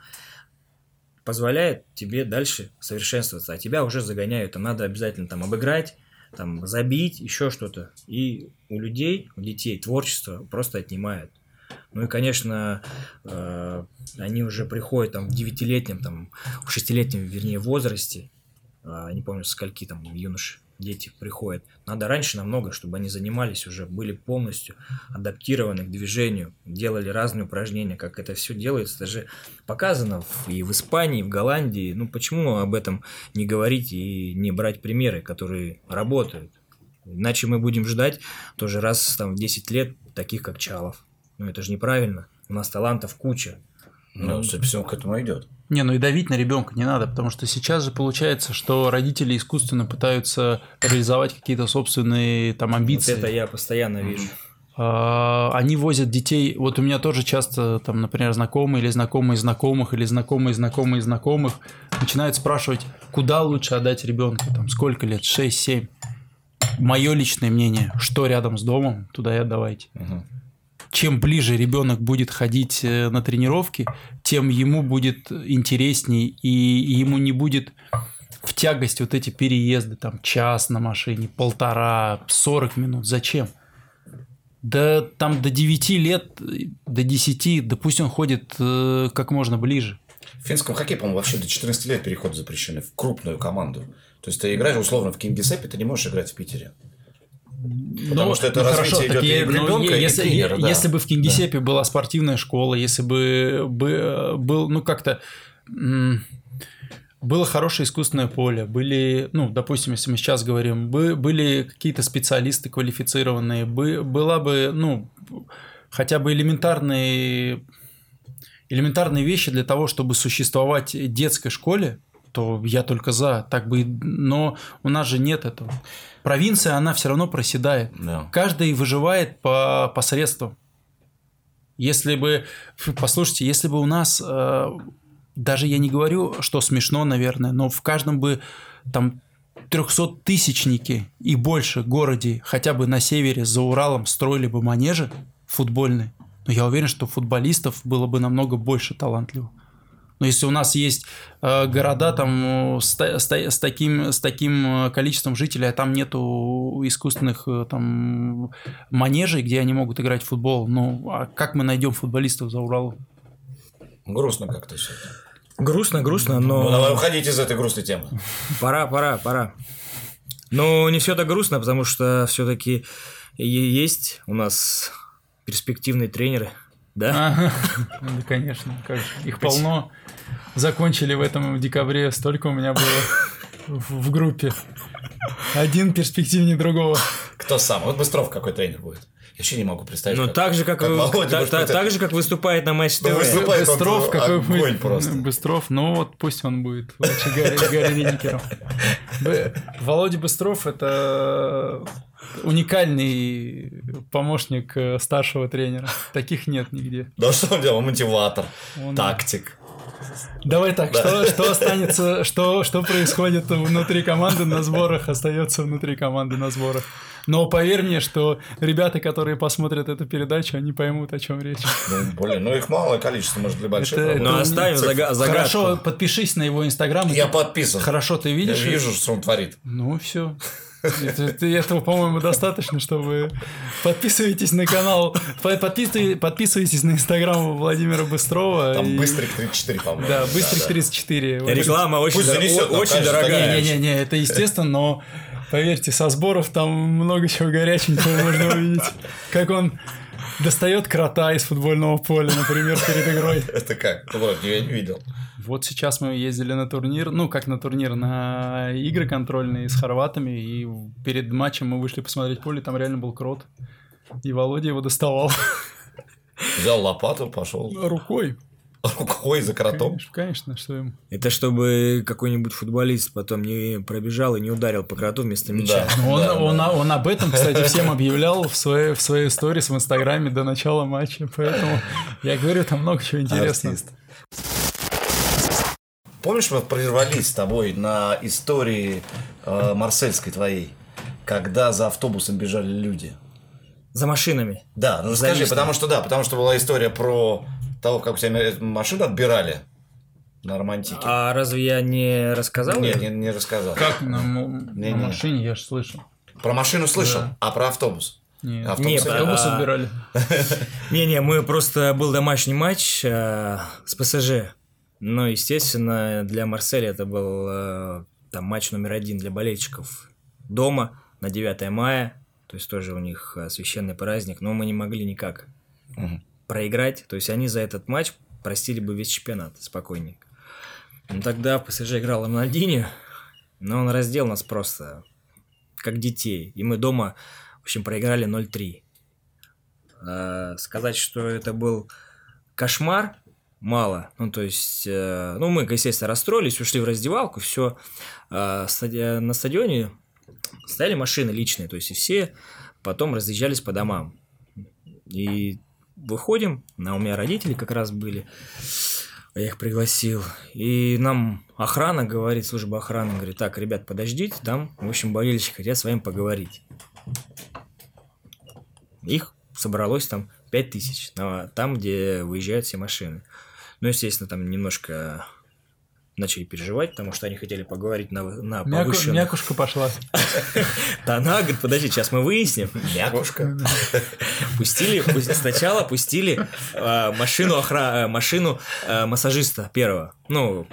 позволяет тебе дальше совершенствоваться, а тебя уже загоняют, там надо обязательно там обыграть, там забить, еще что-то. И у людей, у детей творчество просто отнимает. Ну и, конечно, э, они уже приходят там в девятилетнем, там, в шестилетнем, вернее, возрасте, э, не помню, скольки там юноши, дети приходят. Надо раньше намного, чтобы они занимались уже, были полностью адаптированы к движению, делали разные упражнения, как это все делается. Это же показано в- и в Испании, и в Голландии. Ну почему об этом не говорить и не брать примеры, которые работают? Иначе мы будем ждать тоже раз там в 10 лет таких, как Чалов. Ну это же неправильно. У нас талантов куча. Ну, собственно, к этому идет. Не, ну и давить на ребенка не надо, потому что сейчас же получается, что родители искусственно пытаются реализовать какие-то собственные там Вот амбиции. это я постоянно вижу. А, Они возят детей. Вот у меня тоже часто, там, например, знакомые или знакомые знакомых или знакомые знакомые знакомых начинают спрашивать, куда лучше отдать ребенка, там, сколько лет, 6-7. Мое личное мнение, что рядом с домом, туда и отдавайте. Мгм. Чем ближе ребенок будет ходить э, на тренировки, тем ему будет интересней, и ему не будет в тягость вот эти переезды, там, час на машине, полтора, 40 минут. Зачем? Да там до 9 лет, до 10, да пусть он ходит э, как можно ближе. В финском хоккее, по-моему, вообще до 14 лет переход запрещены в крупную команду. То есть ты играешь условно в Кингисеппе, ты не можешь играть в Питере. Потому Ну, что это ну, развитие хорошо, идет и я- ну, ребенка, и если, тренера, да. если бы в Кингисеппе была спортивная школа, если бы, бы был, ну как-то было хорошее искусственное поле, были, ну, допустим, если мы сейчас говорим, бы, были какие-то специалисты квалифицированные, бы, была бы, ну, хотя бы элементарные, элементарные вещи для того, чтобы существовать детской школе, то я только за, так бы, но у нас же нет этого. Провинция, она все равно проседает. Да. Каждый выживает по посредствам. Если бы, послушайте, если бы у нас, э, даже я не говорю, что смешно, наверное, но в каждом бы там 300-тысячники и больше городе, хотя бы на севере, за Уралом, строили бы манежи футбольные, но я уверен, что футболистов было бы намного больше талантливых. Но если у нас есть э, города там с, с с таким, с таким э, количеством жителей, а там нету искусственных э, там манежей, где они могут играть в футбол, ну а как мы найдем футболистов за Уралом? Грустно как-то все. Грустно, грустно, Ну, давай но уходить из этой грустной темы. пора, пора, пора. Но не все так грустно, потому что все-таки есть у нас перспективные тренеры, да? Ага. Да, конечно, как же. их полно. Закончили в этом декабре, столько у меня было в, в группе. Один перспективнее другого. Кто сам? Вот Быстров какой тренер будет. Я вообще не могу представить. Ну как- так же, как, как Володя та- может та- быть, так же, как выступает на Матч ТВ. выступает. он Быстров, какой огонь будет. просто. Быстров, ну вот пусть он будет лучше Гарри, Володя Быстров это уникальный помощник э, старшего тренера. Таких нет нигде. Да что он делал? Мотиватор, Он- тактик. Давай так, что, что останется, что, что происходит внутри команды на сборах, остается внутри команды на сборах. Но поверь мне, что ребята, которые посмотрят эту передачу, они поймут, о чем речь. Ну, блин, ну их малое количество, может, для больших. Это-. Ну, оставим зага- загадку. Хорошо, подпишись на его инстаграм. Я ты- подписан. Хорошо, ты Я видишь? вижу, что он творит. Ну, все. Этого, по-моему, достаточно, чтобы подписывайтесь на канал, по- подписывай- подписывайтесь на инстаграм Владимира Быстрова. Там Быстрик 34, по-моему. Да, Быстрик 34. Вот Реклама очень, дорогая. Не-не-не, это естественно, но поверьте, со сборов там много чего горяченького можно увидеть. Как он достает крота из футбольного поля, например, перед игрой. Это как? Ладно, я не видел. Вот сейчас мы ездили на турнир, ну как на турнир, на игры контрольные с хорватами, и перед матчем мы вышли посмотреть поле, там реально был крот. И Володя его доставал Взял лопату, пошел рукой. рукой за кротом. Конечно, конечно, что им. Это чтобы какой-нибудь футболист потом не пробежал и не ударил по кроту вместо мяча. Да. Он, да, он, да. он об этом, кстати, всем объявлял в своей, в своей сторис в Инстаграме до начала матча, поэтому я говорю, там много чего интересного. Артист. Помнишь, мы прервались с тобой на истории э, марсельской твоей, когда за автобусом бежали люди? За машинами. Да, ну расскажи, Зависно. потому что да, потому что была история про того, как у тебя машину отбирали на романтике. А разве я не рассказал? Нет, не, не рассказал. Как на, Не-не. на машине, я же слышу. Про машину слышал, Да. а про автобус? Нет. Автобус Не, это- Автобус а- отбирали. Не-не, мы просто был домашний матч э, с ПСЖ. Ну, естественно, для Марселя это был э, там матч номер один для болельщиков. Дома на 9 мая, то есть тоже у них э, священный праздник, но мы не могли никак Мгм. проиграть. То есть они за этот матч простили бы весь чемпионат спокойненько. Ну, тогда ПСЖ играл Рональдинho, но он раздел нас просто как детей. И мы дома, в общем, проиграли 0-3. А, сказать, что это был кошмар, мало. Ну, то есть, э, ну, мы, естественно, расстроились, ушли в раздевалку, все. на стадионе стояли машины личные, то есть, и все потом разъезжались по домам. И выходим, на у меня родители как раз были, я их пригласил, и нам охрана говорит, служба охраны говорит, так, ребят, подождите, там, в общем, болельщики хотят с вами поговорить. Их собралось там 5000, на- там, где выезжают все машины. Ну, естественно, там немножко начали переживать, потому что они хотели поговорить на, на Мяку- повышенных Мякушка пошла. тонах. Говорит, подожди, сейчас мы выясним. Мякушка. Пустили, пу- сначала пустили э, машину э, машину э, массажиста первого. Ну,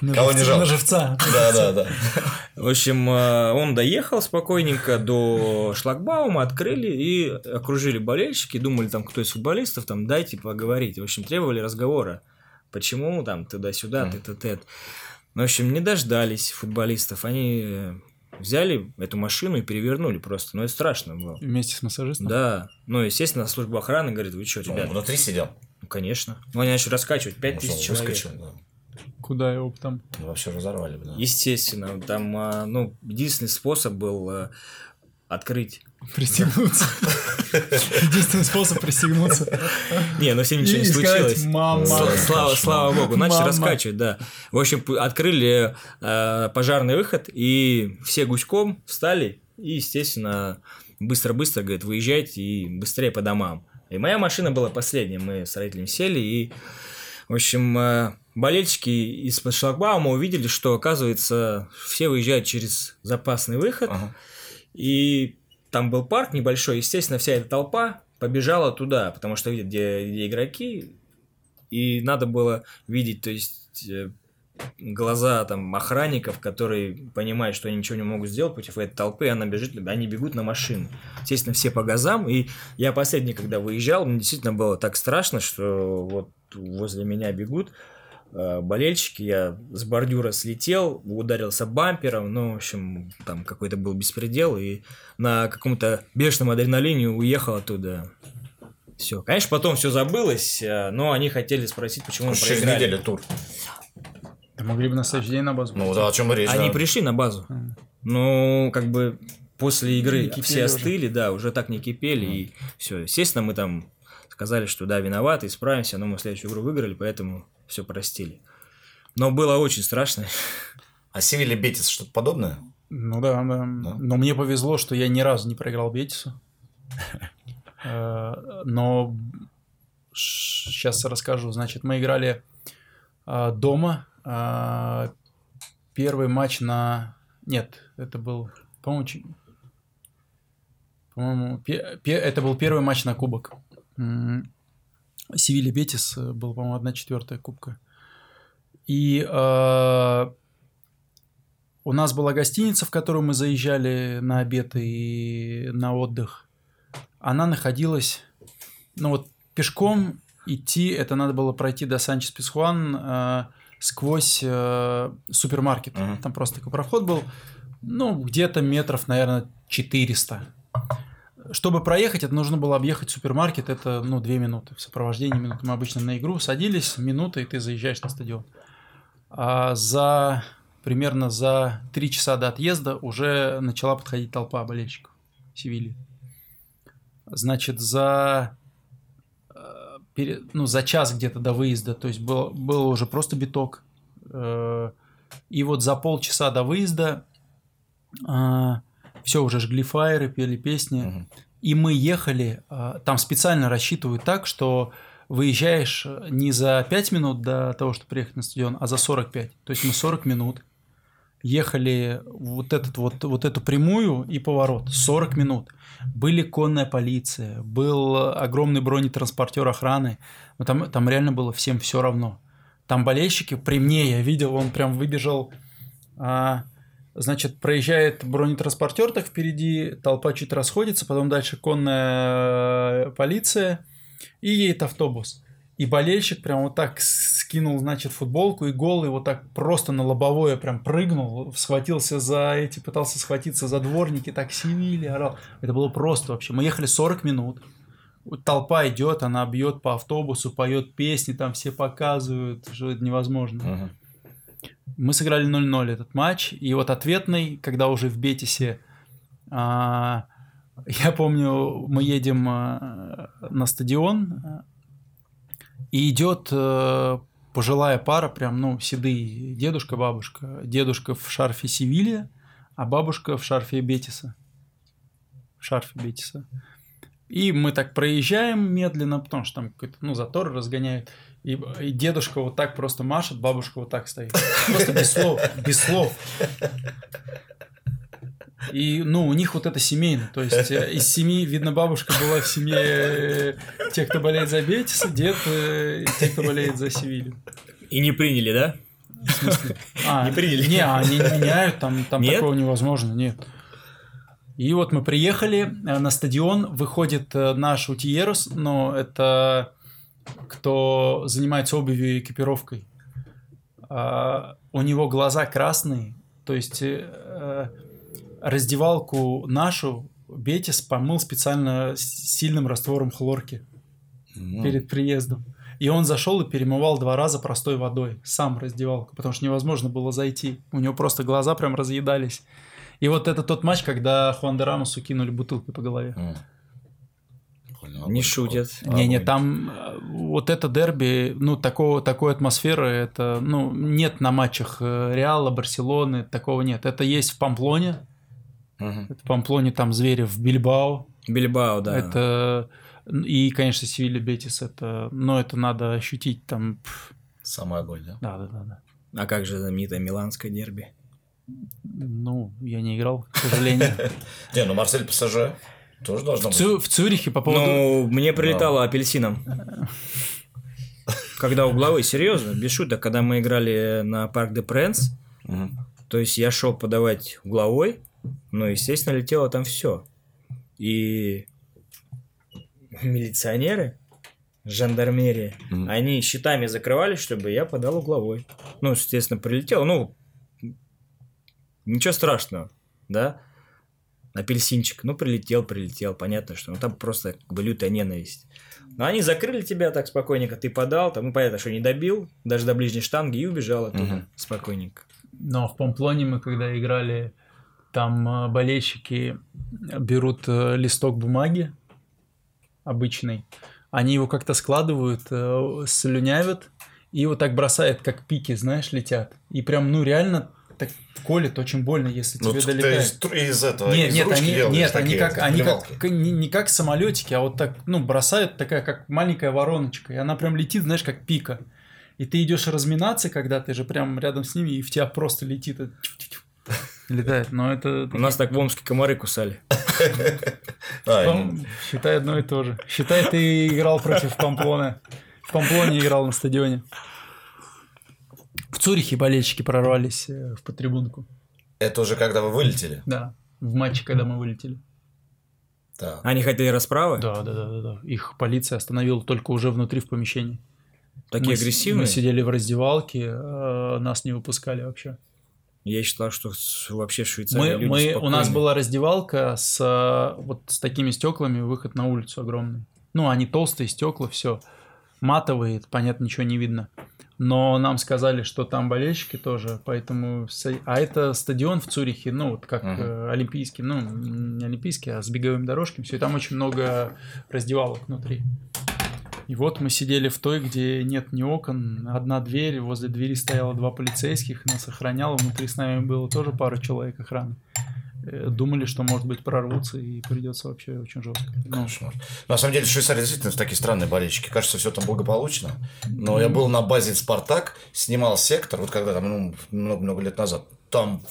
На Кого не живца- жалко? На живца. Да, да, да. в общем, э, он доехал спокойненько до шлагбаума, открыли и окружили болельщики, думали там, кто из футболистов, там, дайте поговорить. В общем, требовали разговора. Почему там туда-сюда, тет-тет. В общем, не дождались футболистов. Они взяли эту машину и перевернули просто. Ну, это страшно было. Вместе с массажистом. Да, ну, естественно, служба охраны говорит, вы что, Ну, ребят, внутри сидел. ну, конечно. Ну, они начали раскачивать, 5000 Ну, человек. выскочил, да. Куда его там? Ну, вообще разорвали бы, да. Естественно, там, а, ну, единственный способ был а, открыть. Пристегнуться. Единственный способ пристегнуться. Не, ну, с ним ничего не случилось. «Мама». Сла- Слава, слава богу, начали раскачивать, да. В общем, открыли а, пожарный выход, и все гуськом встали, и, естественно, быстро-быстро, говорит, выезжайте и быстрее по домам. И моя машина была последняя, мы с родителями сели, и, в общем, э, болельщики из-под шлагбаума увидели, что, оказывается, все выезжают через запасный выход, Ага. и там был парк небольшой, естественно, вся эта толпа побежала туда, потому что видят, где, где игроки, и надо было видеть, то есть э, глаза там охранников, которые понимают, что они ничего не могут сделать против этой толпы, и она бежит, они бегут на машину. Естественно, все по газам, и я последний, когда выезжал, мне действительно было так страшно, что вот возле меня бегут болельщики, я с бордюра слетел, ударился бампером, ну, в общем, там какой-то был беспредел, и на каком-то бешеном адреналине уехал оттуда. Все. Конечно, потом все забылось, э, но они хотели спросить, почему мы Через проиграли. неделю тур. Да могли бы на следующий день на базу. Ну да, о чем речь. Они да. пришли на базу. Ну, как бы после игры все уже. остыли, да, уже так не кипели, и все. Естественно, мы там Сказали, что да, виноваты, исправимся, но мы следующую игру выиграли, поэтому все простили. Но было очень страшно. А Севилья Бетис что-то подобное? Ну да, да, Но мне повезло, что я ни разу не проиграл Бетису. Э, но сейчас расскажу. Значит, мы играли э, дома. Э, первый матч на... Нет, это был, по-моему, по-моему, это был первый матч на кубок. Севилья Бетис был, по-моему, одна четвертая кубка. И э, у нас была гостиница, в которую мы заезжали на обед и на отдых. Она находилась, ну вот пешком идти, это надо было пройти до Санчес Писхуан э, сквозь э, супермаркет. Uh-huh. Там просто такой проход был, ну где-то метров, наверное, 400 чтобы проехать, это нужно было объехать супермаркет, это, ну, две минуты. В сопровождении минуты. Мы обычно на игру садились, минута, и ты заезжаешь на стадион. А за примерно за три часа до отъезда уже начала подходить толпа болельщиков Севильи. Значит, за, э, ну, за час где-то до выезда, то есть был, был уже просто биток. Э, и вот за полчаса до выезда а, все, уже жгли фаеры, пели песни. Угу. И мы ехали, а, там специально рассчитывают так, что выезжаешь не за 5 минут до того, чтобы приехать на стадион, а за 45. То есть мы 40 минут ехали вот, этот, вот, вот эту прямую и поворот. 40 минут. Были конная полиция, был огромный бронетранспортер охраны. Но там, там реально было всем все равно. Там болельщики, при мне я видел, он прям выбежал... А, Значит, проезжает бронетранспортер так впереди, толпа чуть расходится, потом дальше конная э, полиция и едет автобус. И болельщик прям вот так скинул, значит, футболку и голый вот так просто на лобовое прям прыгнул, схватился за эти, пытался схватиться за дворники, так сивили, орал. Это было просто вообще. Мы ехали 40 минут. Толпа идет, она бьет по автобусу, поет песни, там все показывают, что это невозможно. Uh-huh. Мы сыграли 0-0 этот матч, и вот ответный, когда уже в Бетисе, а, я помню, мы едем а, на стадион, и идет а, пожилая пара, прям, ну, седые, дедушка, бабушка. Дедушка в шарфе Севилья, а бабушка в шарфе Бетиса. В шарфе Бетиса. И мы так проезжаем медленно, потому что там какой-то, ну, затор разгоняет. И, и дедушка вот так просто машет, бабушка вот так стоит. Просто без слов, без слов. И, ну, у них вот это семейно. То есть э, из семьи, видно, бабушка была в семье э, тех, кто болеет за Бетиса, дед э, тех, кто болеет за Севилью. И не приняли, да? В смысле? А, не приняли? Не, они не меняют, там, там нет? такого невозможно, нет. И вот мы приехали на стадион, выходит наш Утиерус, но это кто занимается обувью и экипировкой, а, у него глаза красные, то есть э, раздевалку нашу Бетис помыл специально сильным раствором хлорки mm. перед приездом. И он зашел и перемывал два раза простой водой, сам раздевалку, потому что невозможно было зайти. У него просто глаза прям разъедались. И вот это тот матч, когда Хуан де Рамосу кинули бутылкой по голове. Mm. Не шутят. Не-не, там э, вот это дерби, ну, такого, такой атмосферы, это, ну, нет на матчах э, Реала, Барселоны, такого нет. Это есть в Памплоне. Угу. Это в Памплоне там звери в Бильбао. Бильбао, да. Это и, конечно, Севилья Бетис, это, но это надо ощутить там. Самый огонь, да? Да, да, да, да. А как же знаменитое миланское дерби? Ну, я не играл, к сожалению. Не, ну Марсель ПСЖ. Тоже должно в, быть. в Цюрихе по поводу... Ну, мне прилетало апельсином. Когда угловой, серьезно, без шуток, когда мы играли на Парк де Пренс, то есть я шел подавать угловой, ну, естественно, летело там все. И милиционеры, жандармерия, mm они щитами закрывались, чтобы я подал угловой. Ну, естественно, прилетел. Ну, ничего страшного, да апельсинчик, ну, прилетел, прилетел, понятно, что ну, там просто как бы лютая ненависть. Но они закрыли тебя так спокойненько, ты подал, там, ну, понятно, что не добил, даже до ближней штанги и убежал оттуда угу. спокойненько. Но в Памплоне мы когда играли, там э, болельщики берут э, листок бумаги обычный, они его как-то складывают, э, слюнявят, и вот так бросает, как пики, знаешь, летят. И прям, ну, реально так колет очень больно, если Ну, тебе ты долетает. из, из этого, Нет, из нет, ручки они, делаешь нет, они такие как, они как, не, не как самолетики, а вот так, ну, бросают такая, как маленькая вороночка, и она прям летит, знаешь, как пика. И ты идешь разминаться, когда ты же прям рядом с ними, и в тебя просто летит, летает. Но это, У нас так в Омске комары кусали. А, считай одно и то же. Считай, ты играл против Памплоны. В Памплоне играл на стадионе. В Цюрихе болельщики прорвались э, в подтрибунку. Это уже когда вы вылетели? Да, в матче, когда мы вылетели. Так. Они хотели расправы? Да, да, да, да, да. Их полиция остановила только уже внутри в помещении. Такие Мы с- агрессивные? Мы сидели в раздевалке, э, нас не выпускали вообще. Я считал, что вообще в Швейцарии Мы, люди мы, у нас была раздевалка с э, вот с такими стеклами, выход на улицу огромный. Ну, они толстые стекла, все. Матовые, понятно, ничего не видно. Но нам сказали, что там болельщики тоже, поэтому... А это стадион в Цюрихе, ну, вот как Мгм. э, олимпийский, ну, не олимпийский, а с беговыми дорожками, все, и там очень много раздевалок внутри. И вот мы сидели в той, где нет ни окон, одна дверь, возле двери стояло два полицейских, нас охраняло, внутри с нами было тоже пару человек охраны. Э, Думали, что, может быть, прорвутся и придется вообще очень жестко. Ну, Кошмар. На самом деле, Швейцария действительно такие странные болельщики. Кажется, все там благополучно. Но я был на базе Спартак, снимал сектор, вот когда там, ну, много-много лет назад. Там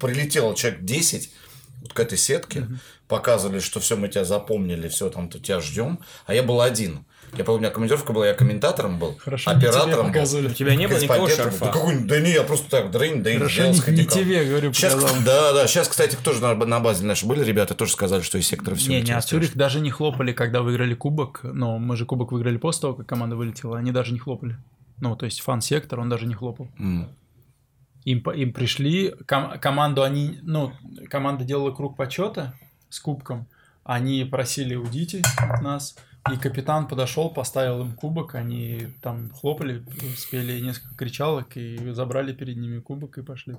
прилетело человек 10 вот к этой сетке, показывали, что все, мы тебя запомнили, все, там, то тебя ждем. А я был один. Я помню, у меня командировка была, я комментатором был, Хорошо, не тебе оператором был. У тебя не было никакого шарфа? Да, какой, да не, я просто так, дрынь, да и Хорошо, не, не тебе, говорю, Сейчас, да, да, сейчас, кстати, тоже на, на базе наши были ребята, тоже сказали, что из сектора все Не, не, а Цюрих даже не хлопали, когда выиграли кубок. Но мы же кубок выиграли после того, как команда вылетела. Они даже не хлопали. Ну, то есть фан-сектор, он даже не хлопал. Им, по- им пришли, ком- команду они, ну, команда делала круг почета с кубком, они просили уйдите от нас, и капитан подошел, поставил им кубок, они там хлопали, спели несколько кричалок и забрали перед ними кубок и пошли.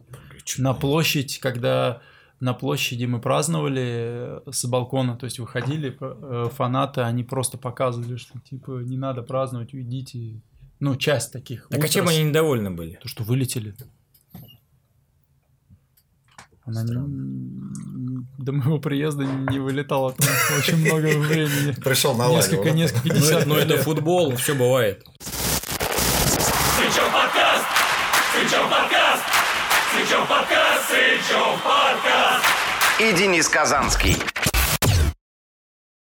На площадь, когда на площади мы праздновали э, с балкона, то есть выходили э, фанаты, они просто показывали, что типа не надо праздновать, уйдите. Ну, часть таких. Так а чем ультрас. они недовольны были? То, что вылетели. Она не- до моего приезда не вылетала там очень много времени. Пришел на Несколько, лагерь, несколько Ну, десятков это, ну, это футбол, все бывает. Сычев подкаст! Сычев подкаст! Сычев подкаст! Сычев подкаст! и Денис Казанский.